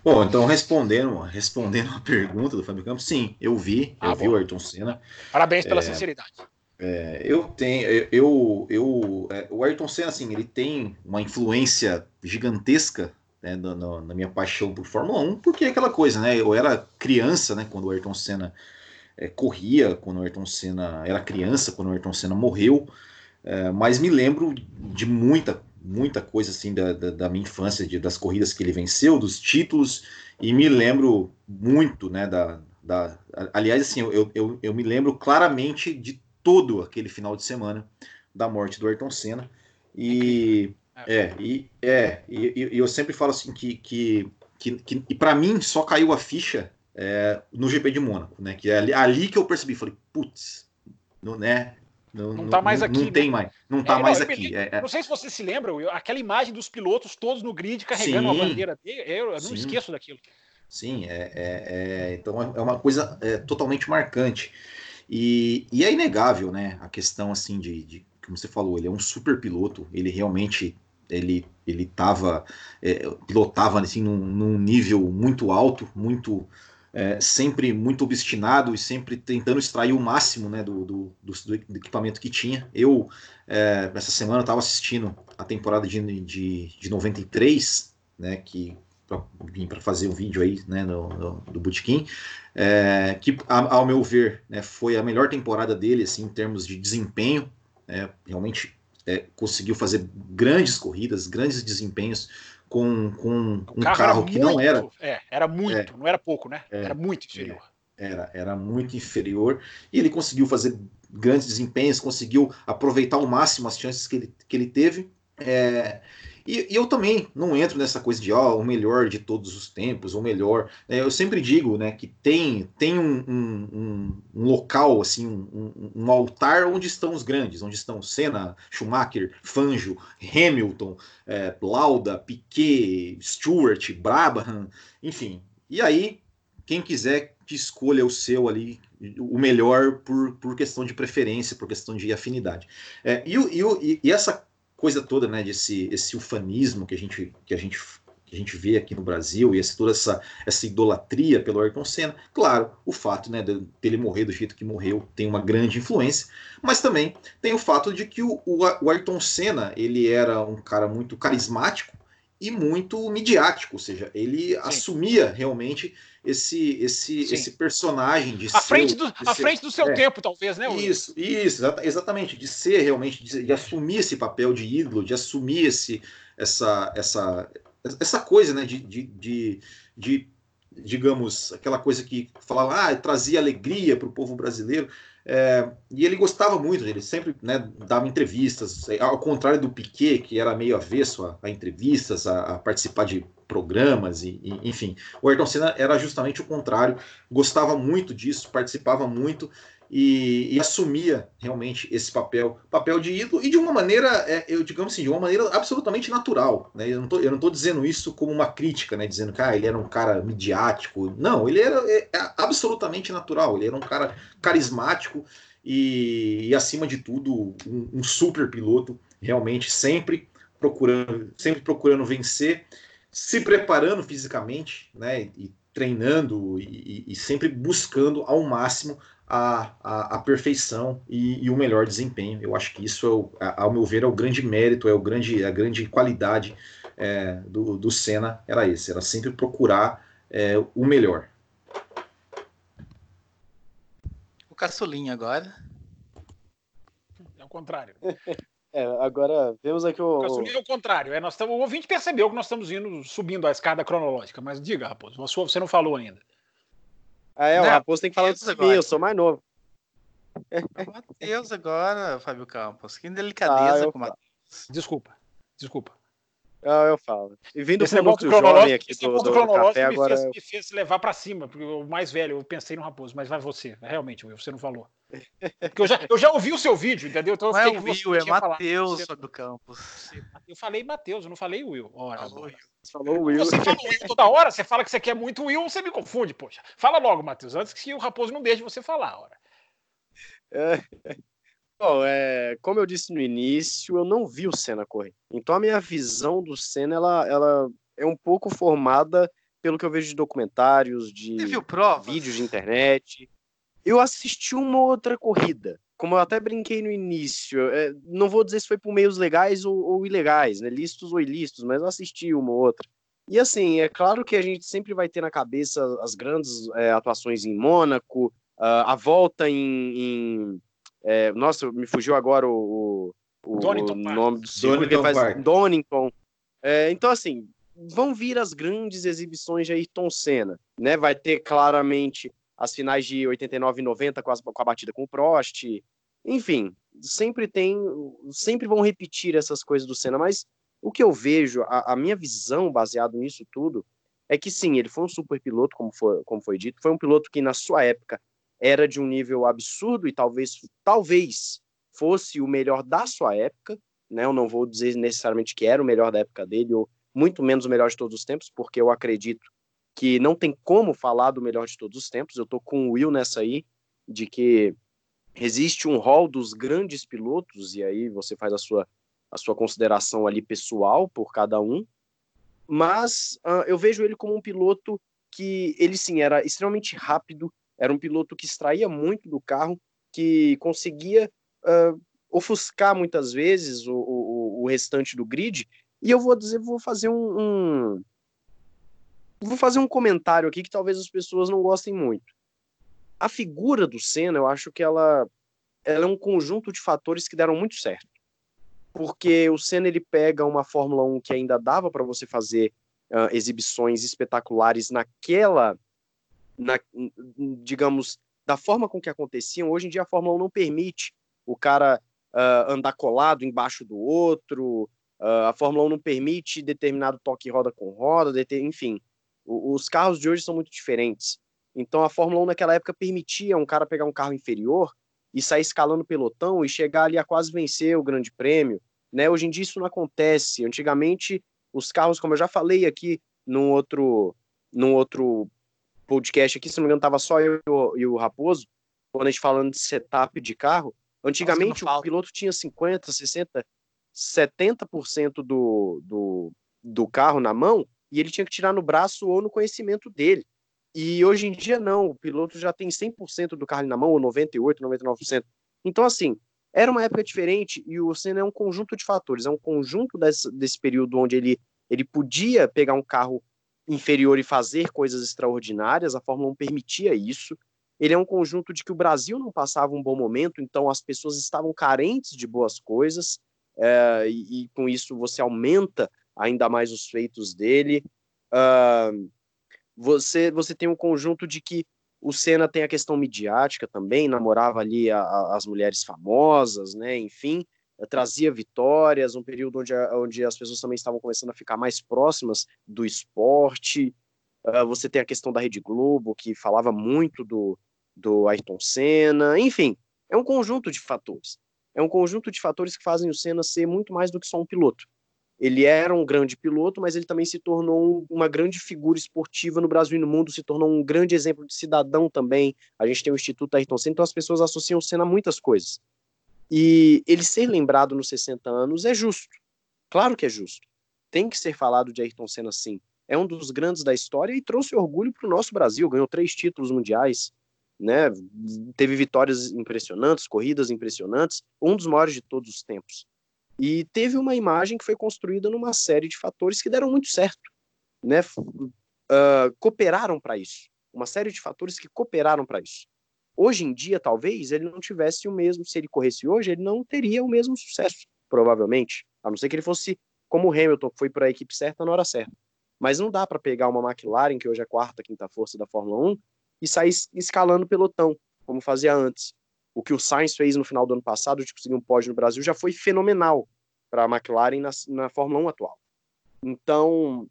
Bom, então respondendo, respondendo a pergunta do Fábio Campos, sim, eu vi, ah, eu bom. vi o Ayrton Senna. Parabéns pela é, sinceridade. É, eu tenho, eu, eu, é, o Ayrton Senna, assim, ele tem uma influência gigantesca né, na, na, minha paixão por Fórmula 1, porque é aquela coisa, né? Eu era criança, né, quando o Ayrton Senna é, corria, quando o Ayrton Senna era criança, quando o Ayrton Senna morreu, é, mas me lembro de muita, muita coisa assim da, da, da minha infância, de, das corridas que ele venceu, dos títulos, e me lembro muito, né, da, da aliás, assim, eu, eu, eu me lembro claramente de todo aquele final de semana da morte do Ayrton Senna, e é, é, e, é, e, e, eu sempre falo assim que, que, que, que e para mim só caiu a ficha é, no GP de Mônaco, né? Que é ali, ali que eu percebi, falei, putz, não, né? Não, não tá mais aqui. Não né? tem mais, não tá é, mais não, aqui. É, é, não sei se você se lembra, aquela imagem dos pilotos todos no grid carregando sim, a bandeira dele, eu, eu não sim. esqueço daquilo. Sim, é, é, então é uma coisa totalmente marcante. E, e é inegável, né? A questão assim de, de como você falou, ele é um super piloto, ele realmente ele ele tava, é, pilotava assim num, num, nível muito alto, muito é, sempre muito obstinado e sempre tentando extrair o máximo né, do, do, do, do equipamento que tinha. Eu, é, essa semana, estava assistindo a temporada de, de, de 93, né, que vim para fazer um vídeo aí né, no, no do Bootkin, é, que, a, ao meu ver, né, foi a melhor temporada dele assim, em termos de desempenho. É, realmente é, conseguiu fazer grandes corridas, grandes desempenhos com, com um carro, carro que muito, não era. É, era muito, é, não era pouco, né? É, era muito inferior. É, era, era muito inferior. E ele conseguiu fazer grandes desempenhos, conseguiu aproveitar ao máximo as chances que ele, que ele teve. E, e, eu também não entro nessa coisa de ó, o melhor de todos os tempos, o melhor. É, eu sempre digo né, que tem, tem um, um, um local, assim, um, um, altar onde estão os grandes, onde estão Senna, Schumacher, Fangio, Hamilton, é, Lauda, Piquet, Stewart, Brabham, enfim. E aí, quem quiser que escolha o seu ali, o melhor por, por questão de preferência, por questão de afinidade. É, e, e, e, essa coisa toda, né, desse esse ufanismo que a gente, que a gente que a gente vê aqui no Brasil, e essa, toda essa, essa idolatria pelo Ayrton Senna, claro, o fato né, dele morrer do jeito que morreu tem uma grande influência, mas também tem o fato de que o, o, o Ayrton Senna ele era um cara muito carismático e muito midiático, ou seja, ele Sim. assumia realmente esse esse, esse personagem de à ser, frente do, à ser, frente do seu é, tempo, talvez, né? Isso, isso, exatamente, de ser realmente, de, de, assumir esse papel de ídolo, de assumir esse, essa, essa, essa coisa, né, de, de, de, de digamos, aquela coisa que falava, ah, trazia alegria para o povo brasileiro. É, e ele gostava muito, ele sempre né, dava entrevistas, ao contrário do Piquet, que era meio avesso a, a entrevistas, a, a, participar de programas, e, e, enfim. O Ayrton Senna era justamente o contrário, gostava muito disso, participava muito, e, e, assumia realmente esse papel, papel de ídolo, e de uma maneira, é, eu digamos assim, de uma maneira absolutamente natural. Né? Eu não estou dizendo isso como uma crítica, né? dizendo que ah, ele era um cara midiático. Não, ele era é, é absolutamente natural, ele era um cara carismático e, e acima de tudo, um, um, super piloto, realmente sempre procurando, sempre procurando vencer, se preparando fisicamente, né? E treinando e, e sempre buscando ao máximo a, a, a perfeição e, e, o melhor desempenho. Eu acho que isso, é o, ao meu ver, é o grande mérito, é o grande, a grande qualidade é, do, do Senna, era esse, era sempre procurar é, o melhor. O caçulinha agora. É o contrário. (laughs) É, agora vemos aqui o. O caçulinha é o contrário. É, nós tamo, o ouvinte percebeu que nós estamos indo subindo a escada cronológica, mas diga, Raposo, você não falou ainda. Ah, é, o Raposo tem que falar antes de mim, eu sou mais novo. Matheus agora, Fábio Campos. Que delicadeza ah, com o Matheus. Desculpa, desculpa. Ah, eu falo. E vindo esse negócio cronológico aqui esse do, do, cronológico café, me, agora... fez, me fez levar para cima, porque o mais velho, eu pensei no Raposo, mas vai você. Realmente, você não falou. Porque eu já, eu já ouvi o seu vídeo, entendeu? Então, não é o Will, é Matheus do Campos. Eu falei Matheus, eu não falei Will. Ora, Falou Will. Você falou Will. Você fala Will toda hora, você fala que você quer muito Will, você me confunde, poxa. Fala logo, Matheus, antes que o Raposo não deixe você falar, ora. É, Bom, é, como eu disse no início, eu não vi o Senna correr. Então a minha visão do Senna, ela, ela é um pouco formada pelo que eu vejo de documentários, de vídeos de internet. Eu assisti uma outra corrida, como eu até brinquei no início. É, não vou dizer se foi por meios legais ou, ou ilegais, né? Listos ou ilícitos, mas eu assisti uma ou outra. E assim, é claro que a gente sempre vai ter na cabeça as grandes é, atuações em Mônaco, uh, a volta em, em é, nossa, me fugiu agora o, o, o nome do ciclo que faz Park. Donington. É, então, assim, vão vir as grandes exibições de Ayrton Senna, né? Vai ter claramente as finais de 89 e 90 com, as, com a batida com o Prost. Enfim, sempre tem, sempre vão repetir essas coisas do Senna, mas o que eu vejo, a, a minha visão baseado nisso tudo, é que sim, ele foi um super piloto, como foi, como foi dito, foi um piloto que na sua época era de um nível absurdo e talvez, talvez fosse o melhor da sua época, né? Eu não vou dizer necessariamente que era o melhor da época dele, ou muito menos o melhor de todos os tempos, porque eu acredito que não tem como falar do melhor de todos os tempos. Eu tô com o Will nessa aí, de que existe um rol dos grandes pilotos, e aí você faz a sua, a sua consideração ali pessoal por cada um. Mas uh, eu vejo ele como um piloto que ele sim era extremamente rápido, era um piloto que extraía muito do carro, que conseguia uh, ofuscar muitas vezes o, o, o, restante do grid. E eu vou dizer, vou fazer um, um, vou fazer um comentário aqui que talvez as pessoas não gostem muito. A figura do Senna, eu acho que ela, ela é um conjunto de fatores que deram muito certo. Porque o Senna ele pega uma Fórmula 1 que ainda dava para você fazer uh, exibições espetaculares naquela na, digamos, da forma com que aconteciam, hoje em dia a Fórmula 1 não permite o cara uh, andar colado embaixo do outro, uh, a Fórmula 1 não permite determinado toque roda com roda, enfim, os carros de hoje são muito diferentes. Então a Fórmula 1 naquela época permitia um cara pegar um carro inferior e sair escalando o pelotão e chegar ali a quase vencer o grande prêmio. Né? Hoje em dia isso não acontece. Antigamente, os carros, como eu já falei aqui num outro, num outro podcast aqui, se não me engano, tava só eu e o Raposo. quando a gente falando de setup de carro, antigamente o piloto tinha 50, 60, 70% do, do, do carro na mão e ele tinha que tirar no braço ou no conhecimento dele. E hoje em dia não, o piloto já tem 100% do carro na mão, ou 98, 99%. Então assim, era uma época diferente e o Senna é um conjunto de fatores, é um conjunto desse, desse período onde ele, ele podia pegar um carro inferior e fazer coisas extraordinárias, a Fórmula 1 permitia isso. Ele é um conjunto de que o Brasil não passava um bom momento, então as pessoas estavam carentes de boas coisas, é, e, e, com isso você aumenta ainda mais os feitos dele. Você, você tem um conjunto de que o Senna tem a questão midiática também, namorava ali a, a, as mulheres famosas, né? Enfim, trazia vitórias, um período onde, onde as pessoas também estavam começando a ficar mais próximas do esporte. Uh, você tem a questão da Rede Globo, que falava muito do, do Ayrton Senna. Enfim, é um conjunto de fatores. É um conjunto de fatores que fazem o Senna ser muito mais do que só um piloto. Ele era um grande piloto, mas ele também se tornou uma grande figura esportiva no Brasil e no mundo, se tornou um grande exemplo de cidadão também. A gente tem o Instituto Ayrton Senna, então as pessoas associam o Senna a muitas coisas. E ele ser lembrado nos 60 anos é justo. Claro que é justo. Tem que ser falado de Ayrton Senna sim. É um dos grandes da história e trouxe orgulho para o nosso Brasil. Ganhou três títulos mundiais, né? Teve vitórias impressionantes, corridas impressionantes, um dos maiores de todos os tempos. E teve uma imagem que foi construída numa série de fatores que deram muito certo, né? Uh, cooperaram para isso. Uma série de fatores que cooperaram para isso. Hoje em dia, talvez, ele não tivesse o mesmo, se ele corresse hoje, ele não teria o mesmo sucesso, provavelmente. A não ser que ele fosse como o Hamilton, que foi para a equipe certa na hora certa. Mas não dá para pegar uma McLaren, que hoje é a quarta, quinta força da Fórmula 1, e sair escalando pelotão, como fazia antes. O que o Sainz fez no final do ano passado, de conseguir um pódio no Brasil, já foi fenomenal para a McLaren na, na Fórmula 1 atual. Então,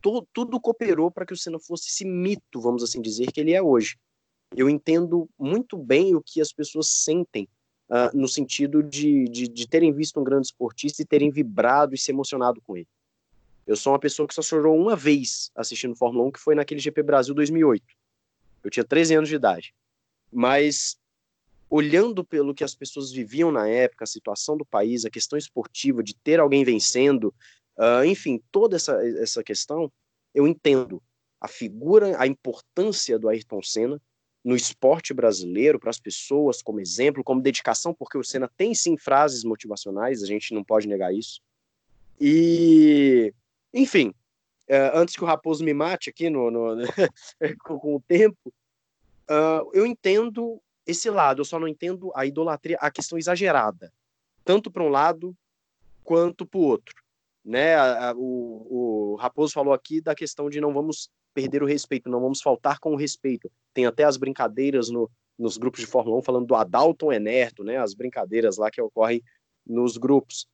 tu, tudo cooperou para que o Senna fosse esse mito, vamos assim dizer, que ele é hoje. Eu entendo muito bem o que as pessoas sentem uh, no sentido de, de, de, terem visto um grande esportista e terem vibrado e se emocionado com ele. Eu sou uma pessoa que só chorou uma vez assistindo Fórmula 1, que foi naquele GP Brasil 2008. Eu tinha 13 anos de idade. Mas olhando pelo que as pessoas viviam na época, a situação do país, a questão esportiva, de ter alguém vencendo, uh, enfim, toda essa, essa questão, eu entendo a figura, a importância do Ayrton Senna no esporte brasileiro, para as pessoas, como exemplo, como dedicação, porque o Senna tem sim frases motivacionais, a gente não pode negar isso. E, enfim, uh, antes que o Raposo me mate aqui no, no (laughs) com, o tempo, uh, eu entendo esse lado, eu só não entendo a idolatria, a questão exagerada, tanto para um lado quanto para o outro. Né? A, a, o, o Raposo falou aqui da questão de não vamos perder o respeito, não vamos faltar com o respeito. Tem até as brincadeiras no, nos grupos de Fórmula 1 falando do Adalton Enerto, né? as brincadeiras lá que ocorrem nos grupos.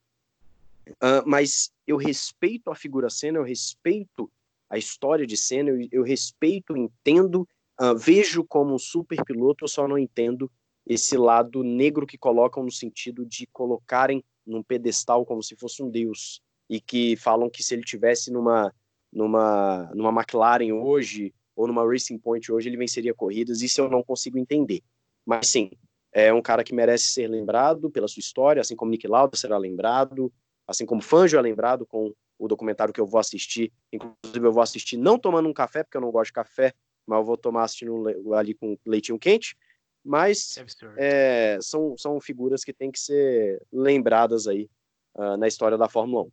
Uh, mas eu respeito a figura Senna, eu respeito a história de Senna, eu, eu respeito, entendo Uh, vejo como um super piloto, eu só não entendo esse lado negro que colocam no sentido de colocarem num pedestal como se fosse um deus e que falam que se ele tivesse numa numa numa McLaren hoje ou numa Racing Point hoje ele venceria corridas. Isso eu não consigo entender. Mas sim, é um cara que merece ser lembrado pela sua história, assim como Nick Lauda será lembrado, assim como Fangio é lembrado com o documentário que eu vou assistir. Inclusive eu vou assistir não tomando um café porque eu não gosto de café, mas eu vou tomar assistindo ali com leitinho quente. Mas é, são, são figuras que têm que ser lembradas aí uh, na história da Fórmula 1.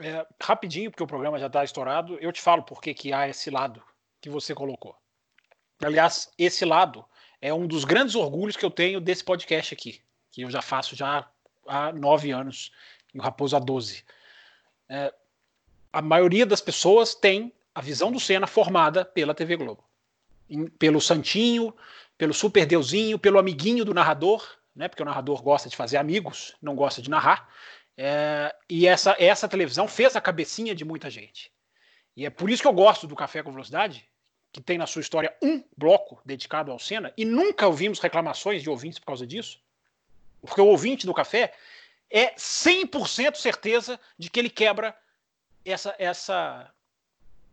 É, rapidinho, porque o programa já está estourado, eu te falo por que, há esse lado que você colocou. Aliás, esse lado é um dos grandes orgulhos que eu tenho desse podcast aqui, que eu já faço já há nove anos e o Raposo há doze. É, a maioria das pessoas tem a visão do Senna formada pela TV Globo. pelo Santinho, pelo Super Deusinho, pelo amiguinho do narrador, né? Porque o narrador gosta de fazer amigos, não gosta de narrar. É, e essa, essa televisão fez a cabecinha de muita gente. E é por isso que eu gosto do Café com Velocidade, que tem na sua história um bloco dedicado ao Senna, e nunca ouvimos reclamações de ouvintes por causa disso. Porque o ouvinte do café é 100% certeza de que ele quebra essa, essa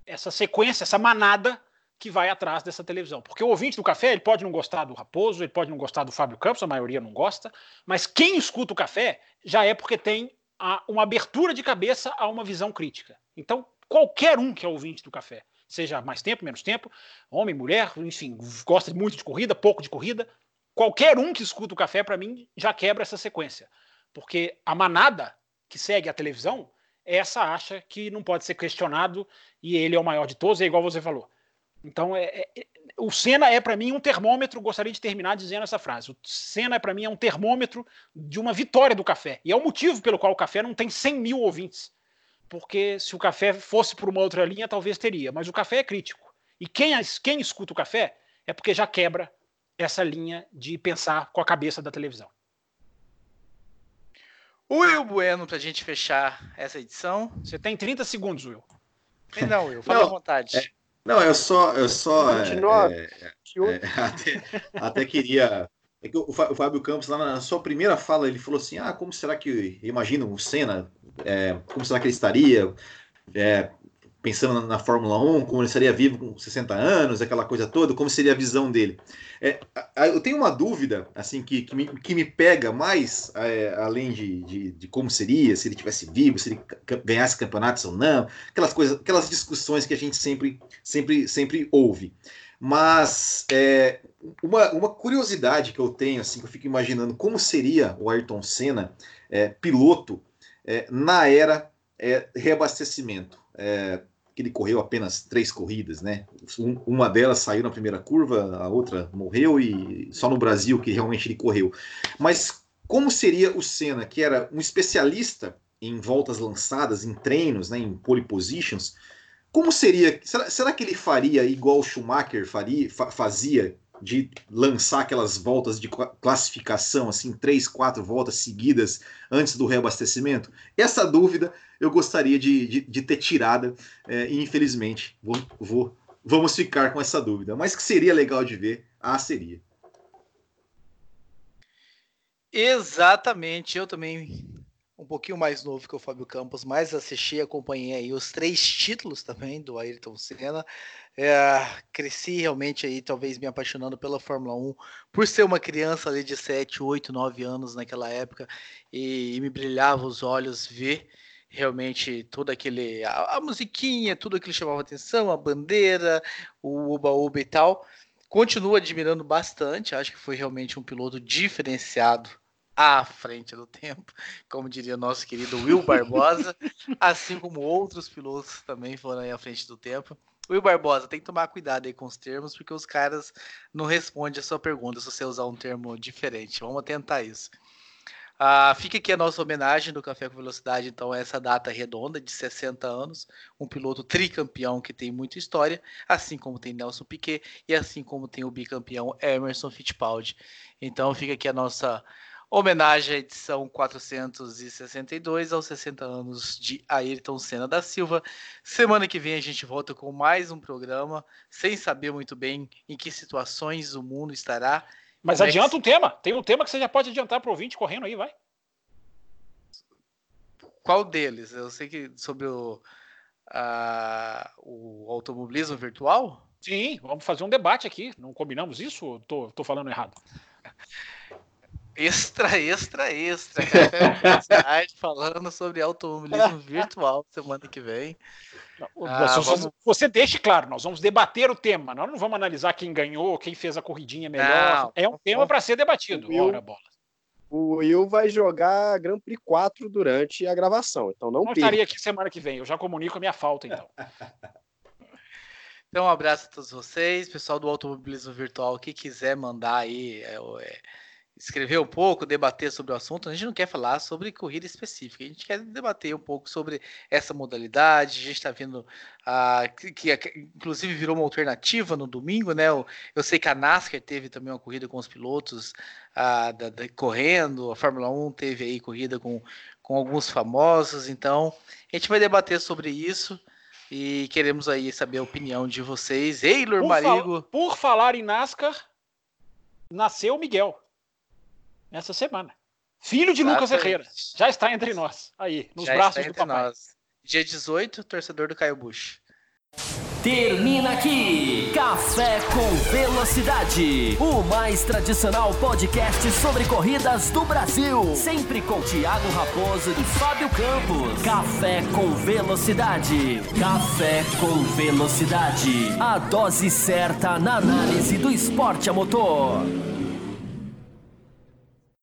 essa sequência, essa manada que vai atrás dessa televisão. Porque o ouvinte do café, ele pode não gostar do Raposo, ele pode não gostar do Fábio Campos, a maioria não gosta, mas quem escuta o café já é porque tem a, uma abertura de cabeça a uma visão crítica. Então, qualquer um que é ouvinte do café, seja mais tempo, menos tempo, homem, mulher, enfim, gosta muito de corrida, pouco de corrida, qualquer um que escuta o café, para mim, já quebra essa sequência. Porque a manada que segue a televisão, essa acha que não pode ser questionado e ele é o maior de todos, é igual você falou. Então, é, é, o Senna é para mim um termômetro. Gostaria de terminar dizendo essa frase. O Senna é para mim é um termômetro de uma vitória do café. E é o motivo pelo qual o café não tem 100 mil ouvintes. Porque se o café fosse por uma outra linha, talvez teria. Mas o café é crítico. E quem, quem escuta o café é porque já quebra essa linha de pensar com a cabeça da televisão. Will Bueno, para a gente fechar essa edição. Você tem 30 segundos, Will. Não, Will, fala à vontade. É, não, eu só. Eu só é, é, é, (laughs) até, até, queria. É que o Fábio Campos, lá na sua primeira fala, ele falou assim: ah, como será que. Imagina o Senna, é, como será que ele estaria? Pensando na, Fórmula 1, como ele estaria vivo com 60 anos, aquela coisa toda, como seria a visão dele. É, eu tenho uma dúvida, assim, que, que, me, que me pega mais, é, além de, de, de, como seria, se ele tivesse vivo, se ele ganhasse campeonatos ou não, aquelas coisas, aquelas discussões que a gente sempre, sempre, sempre ouve. Mas é, uma, uma curiosidade que eu tenho, assim, que eu fico imaginando como seria o Ayrton Senna, é, piloto, é, na era é, reabastecimento. É, que ele correu apenas três corridas, né? Um, uma delas saiu na primeira curva, a outra morreu e só no Brasil que realmente ele correu. Mas como seria o Senna, que era um especialista em voltas lançadas, em treinos, né, em pole positions? Como seria? Será, será que ele faria igual o Schumacher faria, fa, fazia de lançar aquelas voltas de classificação, assim, três, quatro voltas seguidas antes do reabastecimento? Essa dúvida eu gostaria de, de, de ter tirada é, e infelizmente vou, vou, vamos ficar com essa dúvida. Mas que seria legal de ver, ah, seria. Exatamente, eu também um pouquinho mais novo que o Fábio Campos, mas assisti e acompanhei aí os três títulos também do Ayrton Senna. É, cresci realmente aí, talvez me apaixonando pela Fórmula 1, por ser uma criança ali de 7, 8, 9 anos naquela época, e, e me brilhava os olhos ver realmente toda aquele a, a, musiquinha, tudo aquilo chamava atenção, a bandeira, o uba-uba e tal. Continuo admirando bastante, acho que foi realmente um piloto diferenciado à frente do tempo, como diria nosso querido Will Barbosa, assim como outros pilotos também foram aí à frente do tempo. Will Barbosa, tem que tomar cuidado aí com os termos, porque os caras não respondem a sua pergunta se você usar um termo diferente. Vamos tentar isso. Uh, fica aqui a nossa homenagem do Café com Velocidade, então, a essa data redonda de 60 anos, um piloto tricampeão que tem muita história, assim como tem Nelson Piquet e assim como tem o bicampeão Emerson Fittipaldi. Então, fica aqui a nossa homenagem à edição 462 aos 60 anos de Ayrton Senna da Silva. Semana que vem a gente volta com mais um programa, sem saber muito bem em que situações o mundo estará. Mas Como adianta é que... um tema, tem um tema que você já pode adiantar para o ouvinte correndo aí, vai. Qual deles? Eu sei que sobre o, a, o automobilismo virtual? Sim, vamos fazer um debate aqui. Não combinamos isso ou tô, tô falando errado? (laughs) Extra, extra, extra. (laughs) falando sobre automobilismo virtual semana que vem. Não, ah, você, vamos... você deixe claro, nós vamos debater o tema. Nós não vamos analisar quem ganhou, quem fez a corridinha melhor. Não, é um tema para ser debatido. Will, Ora, bola. O Will vai jogar Grand Prix 4 durante a gravação, então não, não estaria aqui semana que vem. Eu já comunico a minha falta, então. (laughs) então, um abraço a todos vocês, pessoal do automobilismo virtual que quiser mandar aí. É, é escrever um pouco, debater sobre o assunto. A gente não quer falar sobre corrida específica, a gente quer debater um pouco sobre essa modalidade. A gente está vendo uh, que, que, inclusive virou uma alternativa no domingo, né? Eu, eu, sei que a NASCAR teve também uma corrida com os pilotos uh, da, da, correndo, a Fórmula 1 teve aí corrida com, com alguns famosos, então a gente vai debater sobre isso. E queremos aí saber a opinião de vocês. Eilor Marigo. por falar em NASCAR, nasceu o Miguel essa semana. Filho de Lucas Herrera. Já está entre nós. Aí, nos Já braços do papai. Nós. Dia 18, torcedor do Caio Bush. Termina aqui Café com Velocidade, o mais tradicional podcast sobre corridas do Brasil. Sempre com Thiago Raposo e Fábio Campos. Café com Velocidade. Café com Velocidade. A dose certa na análise do esporte a motor.